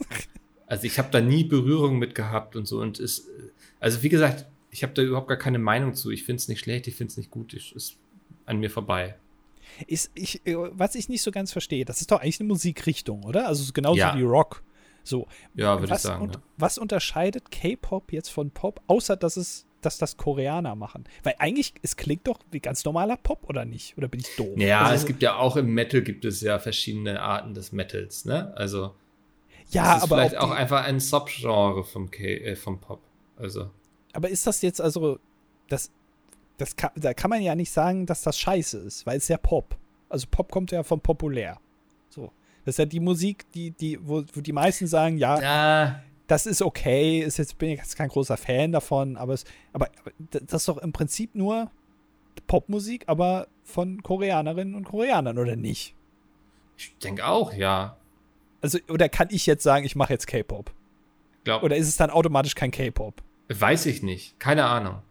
<laughs> also ich habe da nie Berührung mit gehabt und so. Und ist, also wie gesagt, ich habe da überhaupt gar keine Meinung zu. Ich finde es nicht schlecht, ich finde es nicht gut. Es ist an mir vorbei. Ist ich, äh, was ich nicht so ganz verstehe, das ist doch eigentlich eine Musikrichtung, oder? Also genauso ja. wie Rock. So. Ja, würde ich sagen. Und, ja. Was unterscheidet K-Pop jetzt von Pop, außer dass es dass das Koreaner machen. Weil eigentlich, es klingt doch wie ganz normaler Pop, oder nicht? Oder bin ich doof? Ja, also, es gibt ja auch im Metal gibt es ja verschiedene Arten des Metals, ne? Also ja, ist aber vielleicht auch, auch einfach ein Subgenre vom, K äh, vom Pop. Also. Aber ist das jetzt also das das kann, da kann man ja nicht sagen, dass das scheiße ist, weil es ja Pop. Also Pop kommt ja von populär. So. Das ist ja die Musik, die, die, wo, wo die meisten sagen, ja, ja, das ist okay, ist jetzt, bin ich jetzt kein großer Fan davon, aber, es, aber, aber das ist doch im Prinzip nur Popmusik, aber von Koreanerinnen und Koreanern, oder nicht? Ich denke auch, ja. Also, oder kann ich jetzt sagen, ich mache jetzt K-Pop? Oder ist es dann automatisch kein K-Pop? Weiß ich nicht. Keine Ahnung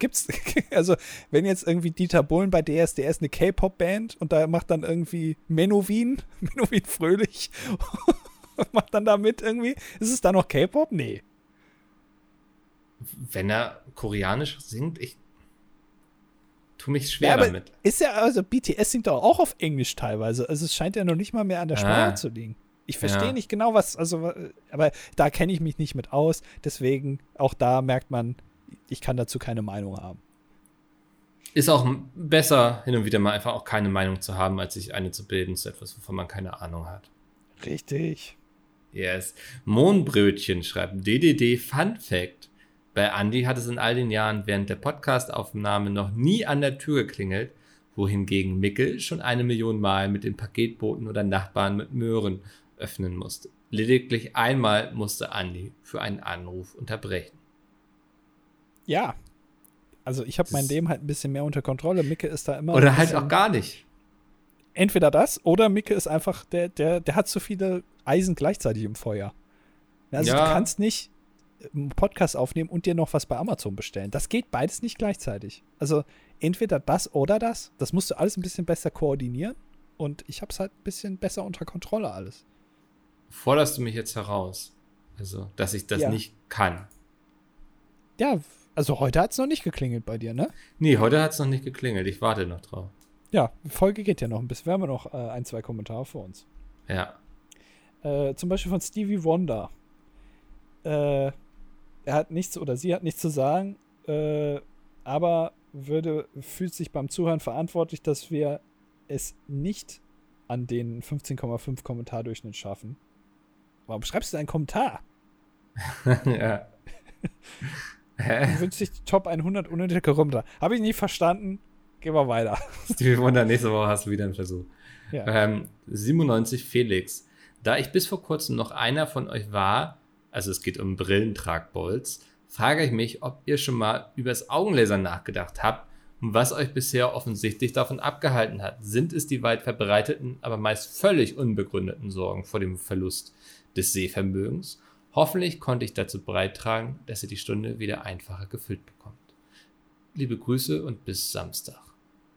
gibt's, <laughs> also wenn jetzt irgendwie Dieter Bohlen bei DSDS eine K-Pop-Band und da macht dann irgendwie Menowin, <laughs> Menowin Fröhlich, <laughs> macht dann da mit irgendwie, ist es da noch K-Pop? Nee. Wenn er koreanisch singt, ich tue mich schwer ja, damit. Ist ja, also BTS singt doch auch auf Englisch teilweise, also es scheint ja noch nicht mal mehr an der Sprache ah. zu liegen. Ich verstehe ja. nicht genau, was, also, aber da kenne ich mich nicht mit aus. Deswegen, auch da merkt man, ich kann dazu keine Meinung haben. Ist auch besser, hin und wieder mal einfach auch keine Meinung zu haben, als sich eine zu bilden zu etwas, wovon man keine Ahnung hat. Richtig. Yes. Mohnbrötchen schreibt DDD Fun Fact. Bei Andy hat es in all den Jahren während der Podcastaufnahme noch nie an der Tür geklingelt, wohingegen Mickel schon eine Million Mal mit den Paketboten oder Nachbarn mit Möhren öffnen musste. Lediglich einmal musste Andy für einen Anruf unterbrechen ja. Also ich habe mein Leben halt ein bisschen mehr unter Kontrolle. Micke ist da immer. Oder halt auch gar nicht. Entweder das oder Micke ist einfach, der, der, der hat zu viele Eisen gleichzeitig im Feuer. Also ja. du kannst nicht einen Podcast aufnehmen und dir noch was bei Amazon bestellen. Das geht beides nicht gleichzeitig. Also entweder das oder das. Das musst du alles ein bisschen besser koordinieren. Und ich habe es halt ein bisschen besser unter Kontrolle alles. Forderst du mich jetzt heraus? Also, dass ich das ja. nicht kann. Ja, Also heute hat es noch nicht geklingelt bei dir, ne? Nee, heute hat es noch nicht geklingelt. Ich warte noch drauf. Ja, die Folge geht ja noch ein bisschen. Wir haben noch äh, ein, zwei Kommentare vor uns. Ja. Äh, zum Beispiel von Stevie Wonder. Äh, er hat nichts oder sie hat nichts zu sagen, äh, aber würde, fühlt sich beim Zuhören verantwortlich, dass wir es nicht an den 15,5 Kommentardurchschnitt schaffen. Warum schreibst du einen Kommentar? <laughs> ja. <laughs> Du wünschst dich die Top 100 unnötige Kommentare. Habe ich nicht verstanden. Gehen wir weiter. Stevie Wonder, nächste Woche hast du wieder einen Versuch. Ja. Ähm, 97 Felix. Da ich bis vor kurzem noch einer von euch war, also es geht um Brillentragbolz, frage ich mich, ob ihr schon mal übers Augenlasern nachgedacht habt und was euch bisher offensichtlich davon abgehalten hat. Sind es die weit verbreiteten, aber meist völlig unbegründeten Sorgen vor dem Verlust des Sehvermögens? Hoffentlich konnte ich dazu beitragen, dass ihr die Stunde wieder einfacher gefüllt bekommt. Liebe Grüße und bis Samstag.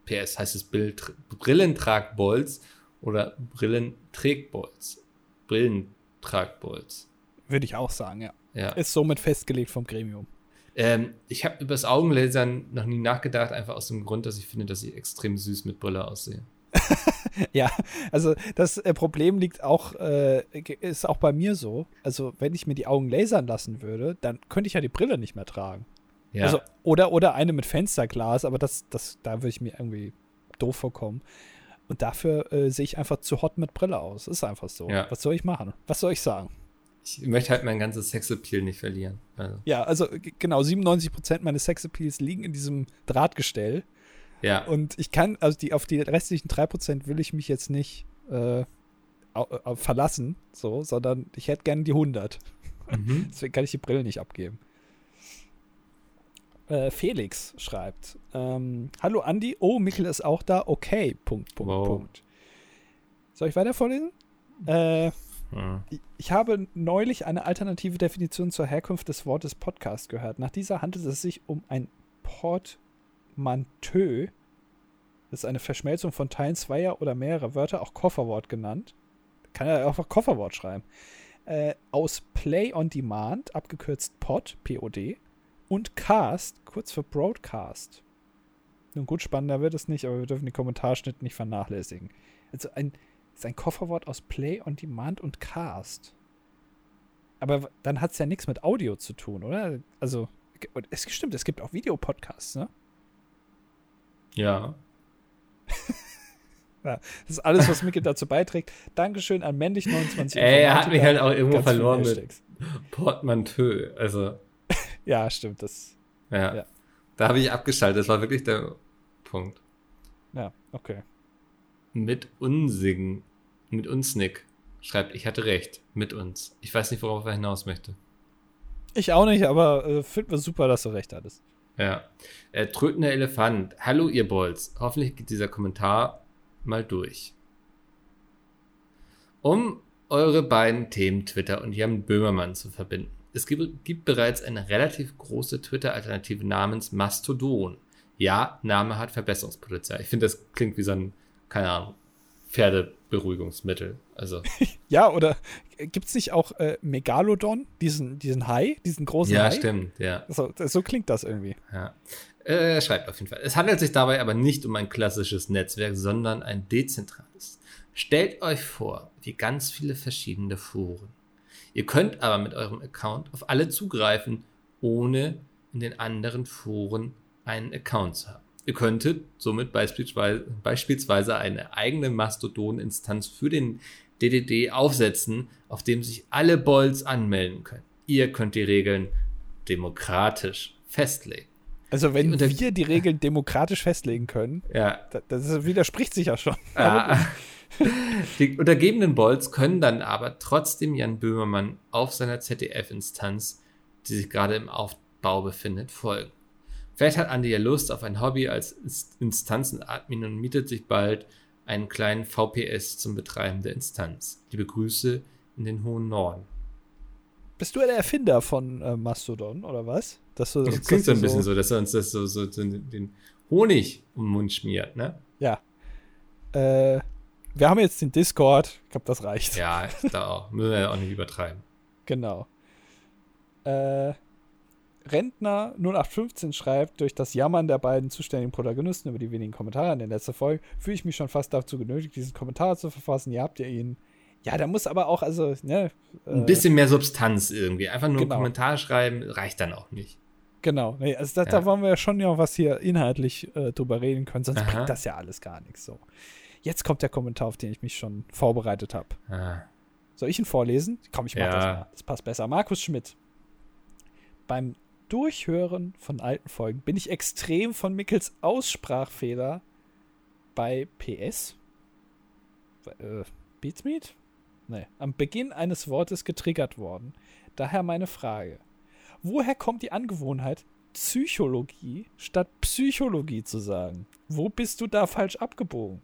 PS heißt es Brillentragbolz oder Brillenträgbolz. Brillentragbolz. Würde ich auch sagen, ja. Ja. Ist somit festgelegt vom Gremium. Ähm, ich habe über das Augenlasern noch nie nachgedacht, einfach aus dem Grund, dass ich finde, dass ich extrem süß mit Brille aussehe. <laughs> ja, also das äh, Problem liegt auch, äh, ist auch bei mir so. Also, wenn ich mir die Augen lasern lassen würde, dann könnte ich ja die Brille nicht mehr tragen. Ja. Also, oder, oder eine mit Fensterglas, aber das, das, da würde ich mir irgendwie doof vorkommen. Und dafür äh, sehe ich einfach zu hot mit Brille aus. Ist einfach so. Ja. Was soll ich machen? Was soll ich sagen? ich möchte halt mein ganzes Sexappeal nicht verlieren. Also, Ja, also genau, 97% meines Sexappeals liegen in diesem Drahtgestell. ja. Und ich kann, also die, auf die restlichen 3% will ich mich jetzt nicht äh, verlassen, so, sondern ich hätte gerne die 100. Mhm. <laughs> Deswegen kann ich die Brille nicht abgeben. Äh, Felix schreibt: ähm, Hallo Andi, oh, Michel ist auch da, okay. Punkt, Punkt, Wow. Punkt. Soll ich weiter vorlesen? Äh, Ja. ich- habe neulich eine alternative Definition zur Herkunft des Wortes Podcast gehört. Nach dieser handelt es sich um ein Portmanteau. Das ist eine Verschmelzung von Teilen zweier oder mehrerer Wörter, auch Kofferwort genannt. Kann ja einfach Kofferwort schreiben. Äh, aus Play on Demand, abgekürzt POD, POD, und Cast, kurz für Broadcast. Nun gut, spannender wird es nicht, aber wir dürfen den Kommentarschnitt nicht vernachlässigen. Also ein, ist ein Kofferwort aus Play on Demand und Cast. Aber dann hat es ja nichts mit Audio zu tun, oder? Also, es stimmt, es gibt auch Videopodcasts, ne? ja. <laughs> Das ist alles, was Mikkel dazu beiträgt. Dankeschön an männlich29. Ey, er hat mich halt auch irgendwo verloren mit. Portmanteau. Also, Ja, stimmt. Das, ja. Ja. Da habe ich abgeschaltet. Das war wirklich der Punkt. ja, okay. Mit Unsingen. Mit uns, Nick. Schreibt, ich hatte recht. Mit uns. Ich weiß nicht, worauf er hinaus möchte. Ich auch nicht, aber äh, finden wir super, dass du recht hattest. Ja. Äh, trötender Elefant. Hallo, ihr Bolz. Hoffentlich geht dieser Kommentar mal durch. Um eure beiden Themen Twitter und Jan Böhmermann zu verbinden. Es gibt, gibt bereits eine relativ große Twitter-Alternative namens Mastodon. Ja, Name hat Verbesserungspotenzial. Ich finde, das klingt wie so ein, keine Ahnung, Pferdeberuhigungsmittel. Also, <laughs> Ja, oder gibt es nicht auch äh, Megalodon, diesen, diesen Hai, diesen großen ja, Hai? stimmt, ja. So, so klingt das irgendwie. Ja. Äh, schreibt auf jeden Fall. Es handelt sich dabei aber nicht um ein klassisches Netzwerk, sondern ein dezentrales. Stellt euch vor, wie ganz viele verschiedene Foren. Ihr könnt aber mit eurem Account auf alle zugreifen, ohne in den anderen Foren einen Account zu haben. Ihr könntet somit beispielsweise, beispielsweise eine eigene Mastodon-Instanz für den DDD aufsetzen, auf dem sich alle Bolts anmelden können. Ihr könnt die Regeln demokratisch festlegen. Also, wenn wir die Regeln demokratisch festlegen können, Ja, da- das widerspricht sich ja schon. Ja. <laughs> Die untergebenen Bolts können dann aber trotzdem Jan Böhmermann auf seiner ZDF-Instanz, die sich gerade im Aufbau befindet, folgen. Vielleicht hat Andi ja Lust auf ein Hobby als Inst- Instanzenadmin und mietet sich bald einen kleinen VPS zum Betreiben der Instanz. Liebe Grüße in den hohen Norden. Bist du der Erfinder von äh, Mastodon, oder was? Dass du, Das klingt so ein bisschen so, dass er uns das so, so, so den Honig um den Mund schmiert, ne? Ja. Äh, wir haben jetzt den Discord. Ich glaube, das reicht. Ja, da auch. Müssen wir ja auch nicht übertreiben. Genau. Äh, Rentner 0815 schreibt, durch das Jammern der beiden zuständigen Protagonisten über die wenigen Kommentare in der letzten Folge fühle ich mich schon fast dazu genötigt, diesen Kommentar zu verfassen. Ihr habt ja ihn. Ja, da muss aber auch, also, ne. Ein bisschen mehr Substanz irgendwie. Einfach nur genau. einen Kommentar schreiben reicht dann auch nicht. Genau, nee, also das, ja. da wollen wir ja schon ja was hier inhaltlich äh, drüber reden können, sonst Aha. bringt das ja alles gar nichts so. Jetzt kommt der Kommentar, auf den ich mich schon vorbereitet habe. Ah. Soll ich ihn vorlesen? Komm, ich mach ja. das mal. Das passt besser. Markus Schmidt. Beim Durchhören von alten Folgen bin ich extrem von Mickels Aussprachfehler bei PS äh, Beatsmeet? Nee, am Beginn eines Wortes getriggert worden. Daher meine Frage. Woher kommt die Angewohnheit, Psychologie statt Psychologie zu sagen? Wo bist du da falsch abgebogen?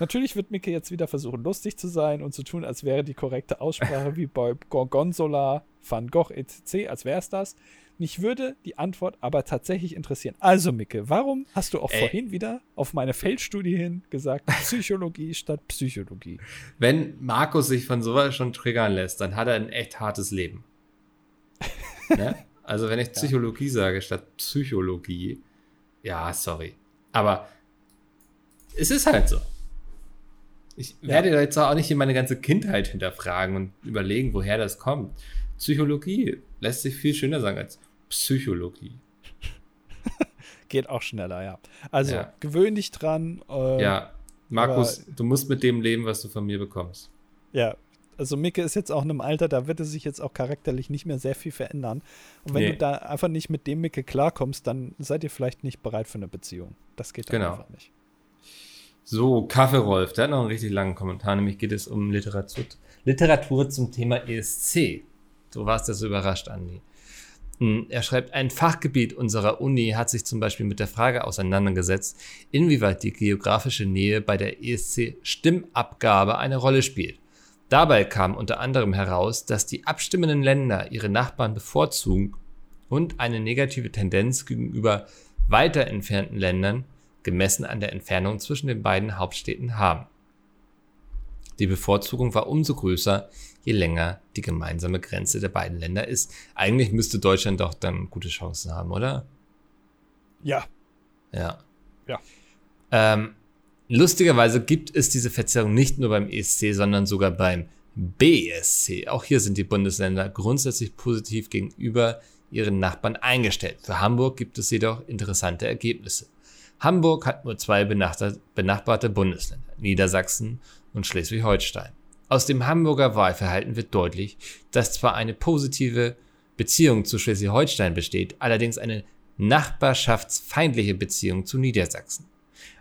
Natürlich wird Micke jetzt wieder versuchen, lustig zu sein und zu tun, als wäre die korrekte Aussprache wie bei <laughs> Gorgonzola, Van Gogh etc., als wäre es das. Mich würde die Antwort aber tatsächlich interessieren. Also, Micke, warum hast du auch Ey. vorhin wieder auf meine Feldstudie hin gesagt, Psychologie <laughs> statt Psychologie? Wenn Markus sich von sowas schon triggern lässt, dann hat er ein echt hartes Leben. <laughs> ne? Also, wenn ich Psychologie ja. sage statt Psychologie, ja, sorry. Aber es ist halt so. Ich ja. werde jetzt auch nicht meine ganze Kindheit hinterfragen und überlegen, woher das kommt. Psychologie lässt sich viel schöner sagen als Psychologie. <laughs> Geht auch schneller, ja. Also ja. gewöhn dich dran. Äh, ja, Markus, du musst mit dem leben, was du von mir bekommst. Ja, also Micke ist jetzt auch in einem Alter, da wird es sich jetzt auch charakterlich nicht mehr sehr viel verändern. Und wenn nee. du da einfach nicht mit dem Micke klarkommst, dann seid ihr vielleicht nicht bereit für eine Beziehung. Das geht genau. einfach nicht. So, Kaffee Rolf, der hat noch einen richtig langen Kommentar, nämlich geht es um Literatur, Literatur zum Thema ESC. So warst du so überrascht, Andi. Hm, er schreibt, ein Fachgebiet unserer Uni hat sich zum Beispiel mit der Frage auseinandergesetzt, inwieweit die geografische Nähe bei der ESC-Stimmabgabe eine Rolle spielt. Dabei kam unter anderem heraus, dass die abstimmenden Länder ihre Nachbarn bevorzugen und eine negative Tendenz gegenüber weiter entfernten Ländern, gemessen an der Entfernung zwischen den beiden Hauptstädten, haben. Die Bevorzugung war umso größer, je länger die gemeinsame Grenze der beiden Länder ist. Eigentlich müsste Deutschland doch dann gute Chancen haben, oder? Ja. Ja. Ja. Ähm, lustigerweise gibt es diese Verzerrung nicht nur beim ESC, sondern sogar beim BSC. Auch hier sind die Bundesländer grundsätzlich positiv gegenüber ihren Nachbarn eingestellt. Für Hamburg gibt es jedoch interessante Ergebnisse. Hamburg hat nur zwei benachbarte Bundesländer, Niedersachsen und Schleswig-Holstein. Aus dem Hamburger Wahlverhalten wird deutlich, dass zwar eine positive Beziehung zu Schleswig-Holstein besteht, allerdings eine nachbarschaftsfeindliche Beziehung zu Niedersachsen.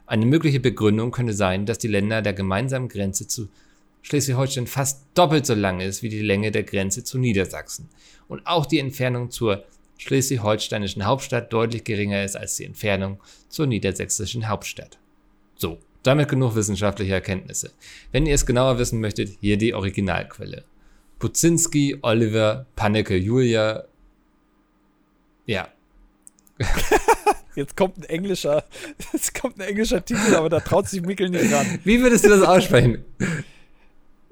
Eine mögliche Begründung könnte sein, dass die Länder der gemeinsamen Grenze zu Schleswig-Holstein fast doppelt so lang ist wie die Länge der Grenze zu Niedersachsen und auch die Entfernung zur schleswig-holsteinischen Hauptstadt deutlich geringer ist als die Entfernung zur niedersächsischen Hauptstadt. So, damit genug wissenschaftliche Erkenntnisse. Wenn ihr es genauer wissen möchtet, hier die Originalquelle. Puzinski, Oliver, Panneke, Julia. Ja. <laughs> Jetzt kommt ein englischer, <laughs> jetzt kommt ein englischer Titel, aber da traut sich Mikkel nicht ran. Wie würdest du das aussprechen?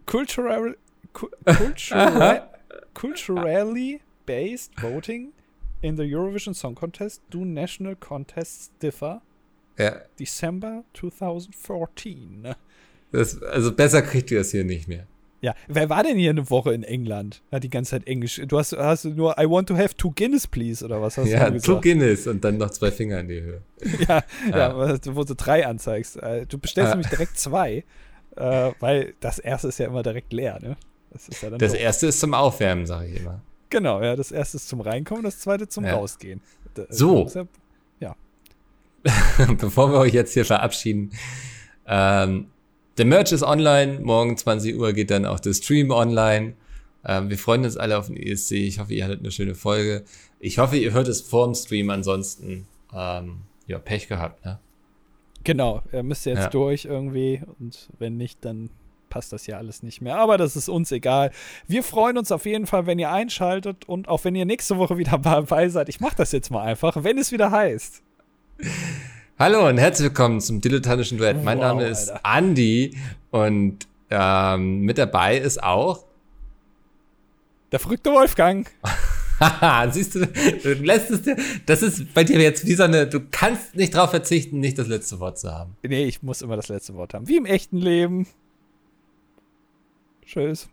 Cultural, <laughs> cultural, culturally based voting in the Eurovision Song Contest do national contests differ? Ja. December 2014. Das, also besser kriegt ihr das hier nicht mehr. Ja, wer war denn hier eine Woche in England? Hat die ganze Zeit Englisch. Du hast, hast nur I want to have two Guinness, please, oder was hast ja, du gesagt? Ja, two Guinness und dann noch zwei Finger in die Höhe. <laughs> ja, ja, ja, wo du drei anzeigst. Äh, du bestellst nämlich direkt zwei, äh, weil das erste ist ja immer direkt leer, ne? Das, ja das erste ist zum Aufwärmen, sage ich immer. Genau, ja, das erste ist zum Reinkommen, das zweite zum Rausgehen. So. <laughs> bevor wir euch jetzt hier verabschieden, ähm, der Merch ist online. Morgen 20 Uhr geht dann auch der Stream online. Ähm, wir freuen uns alle auf den ESC. Ich hoffe, ihr hattet eine schöne Folge. Ich hoffe, ihr hört es vor dem Stream. Ansonsten, ähm, ja, Pech gehabt, ne? Genau, er müsste jetzt ja. durch irgendwie. Und wenn nicht, dann passt das ja alles nicht mehr. Aber das ist uns egal. Wir freuen uns auf jeden Fall, wenn ihr einschaltet und auch wenn ihr nächste Woche wieder <laughs> dabei seid. Ich mache das jetzt mal einfach, wenn es wieder heißt. Hallo und herzlich willkommen zum dilettantischen Duett. Mein wow, Name ist Alter. Andi und ähm, mit dabei ist auch der verrückte Wolfgang. Haha, <laughs> siehst du, du lässt es dir, das ist bei dir jetzt wie so eine, du kannst nicht drauf verzichten, nicht das letzte Wort zu haben. Nee, ich muss immer das letzte Wort haben. Wie im echten Leben. Tschüss.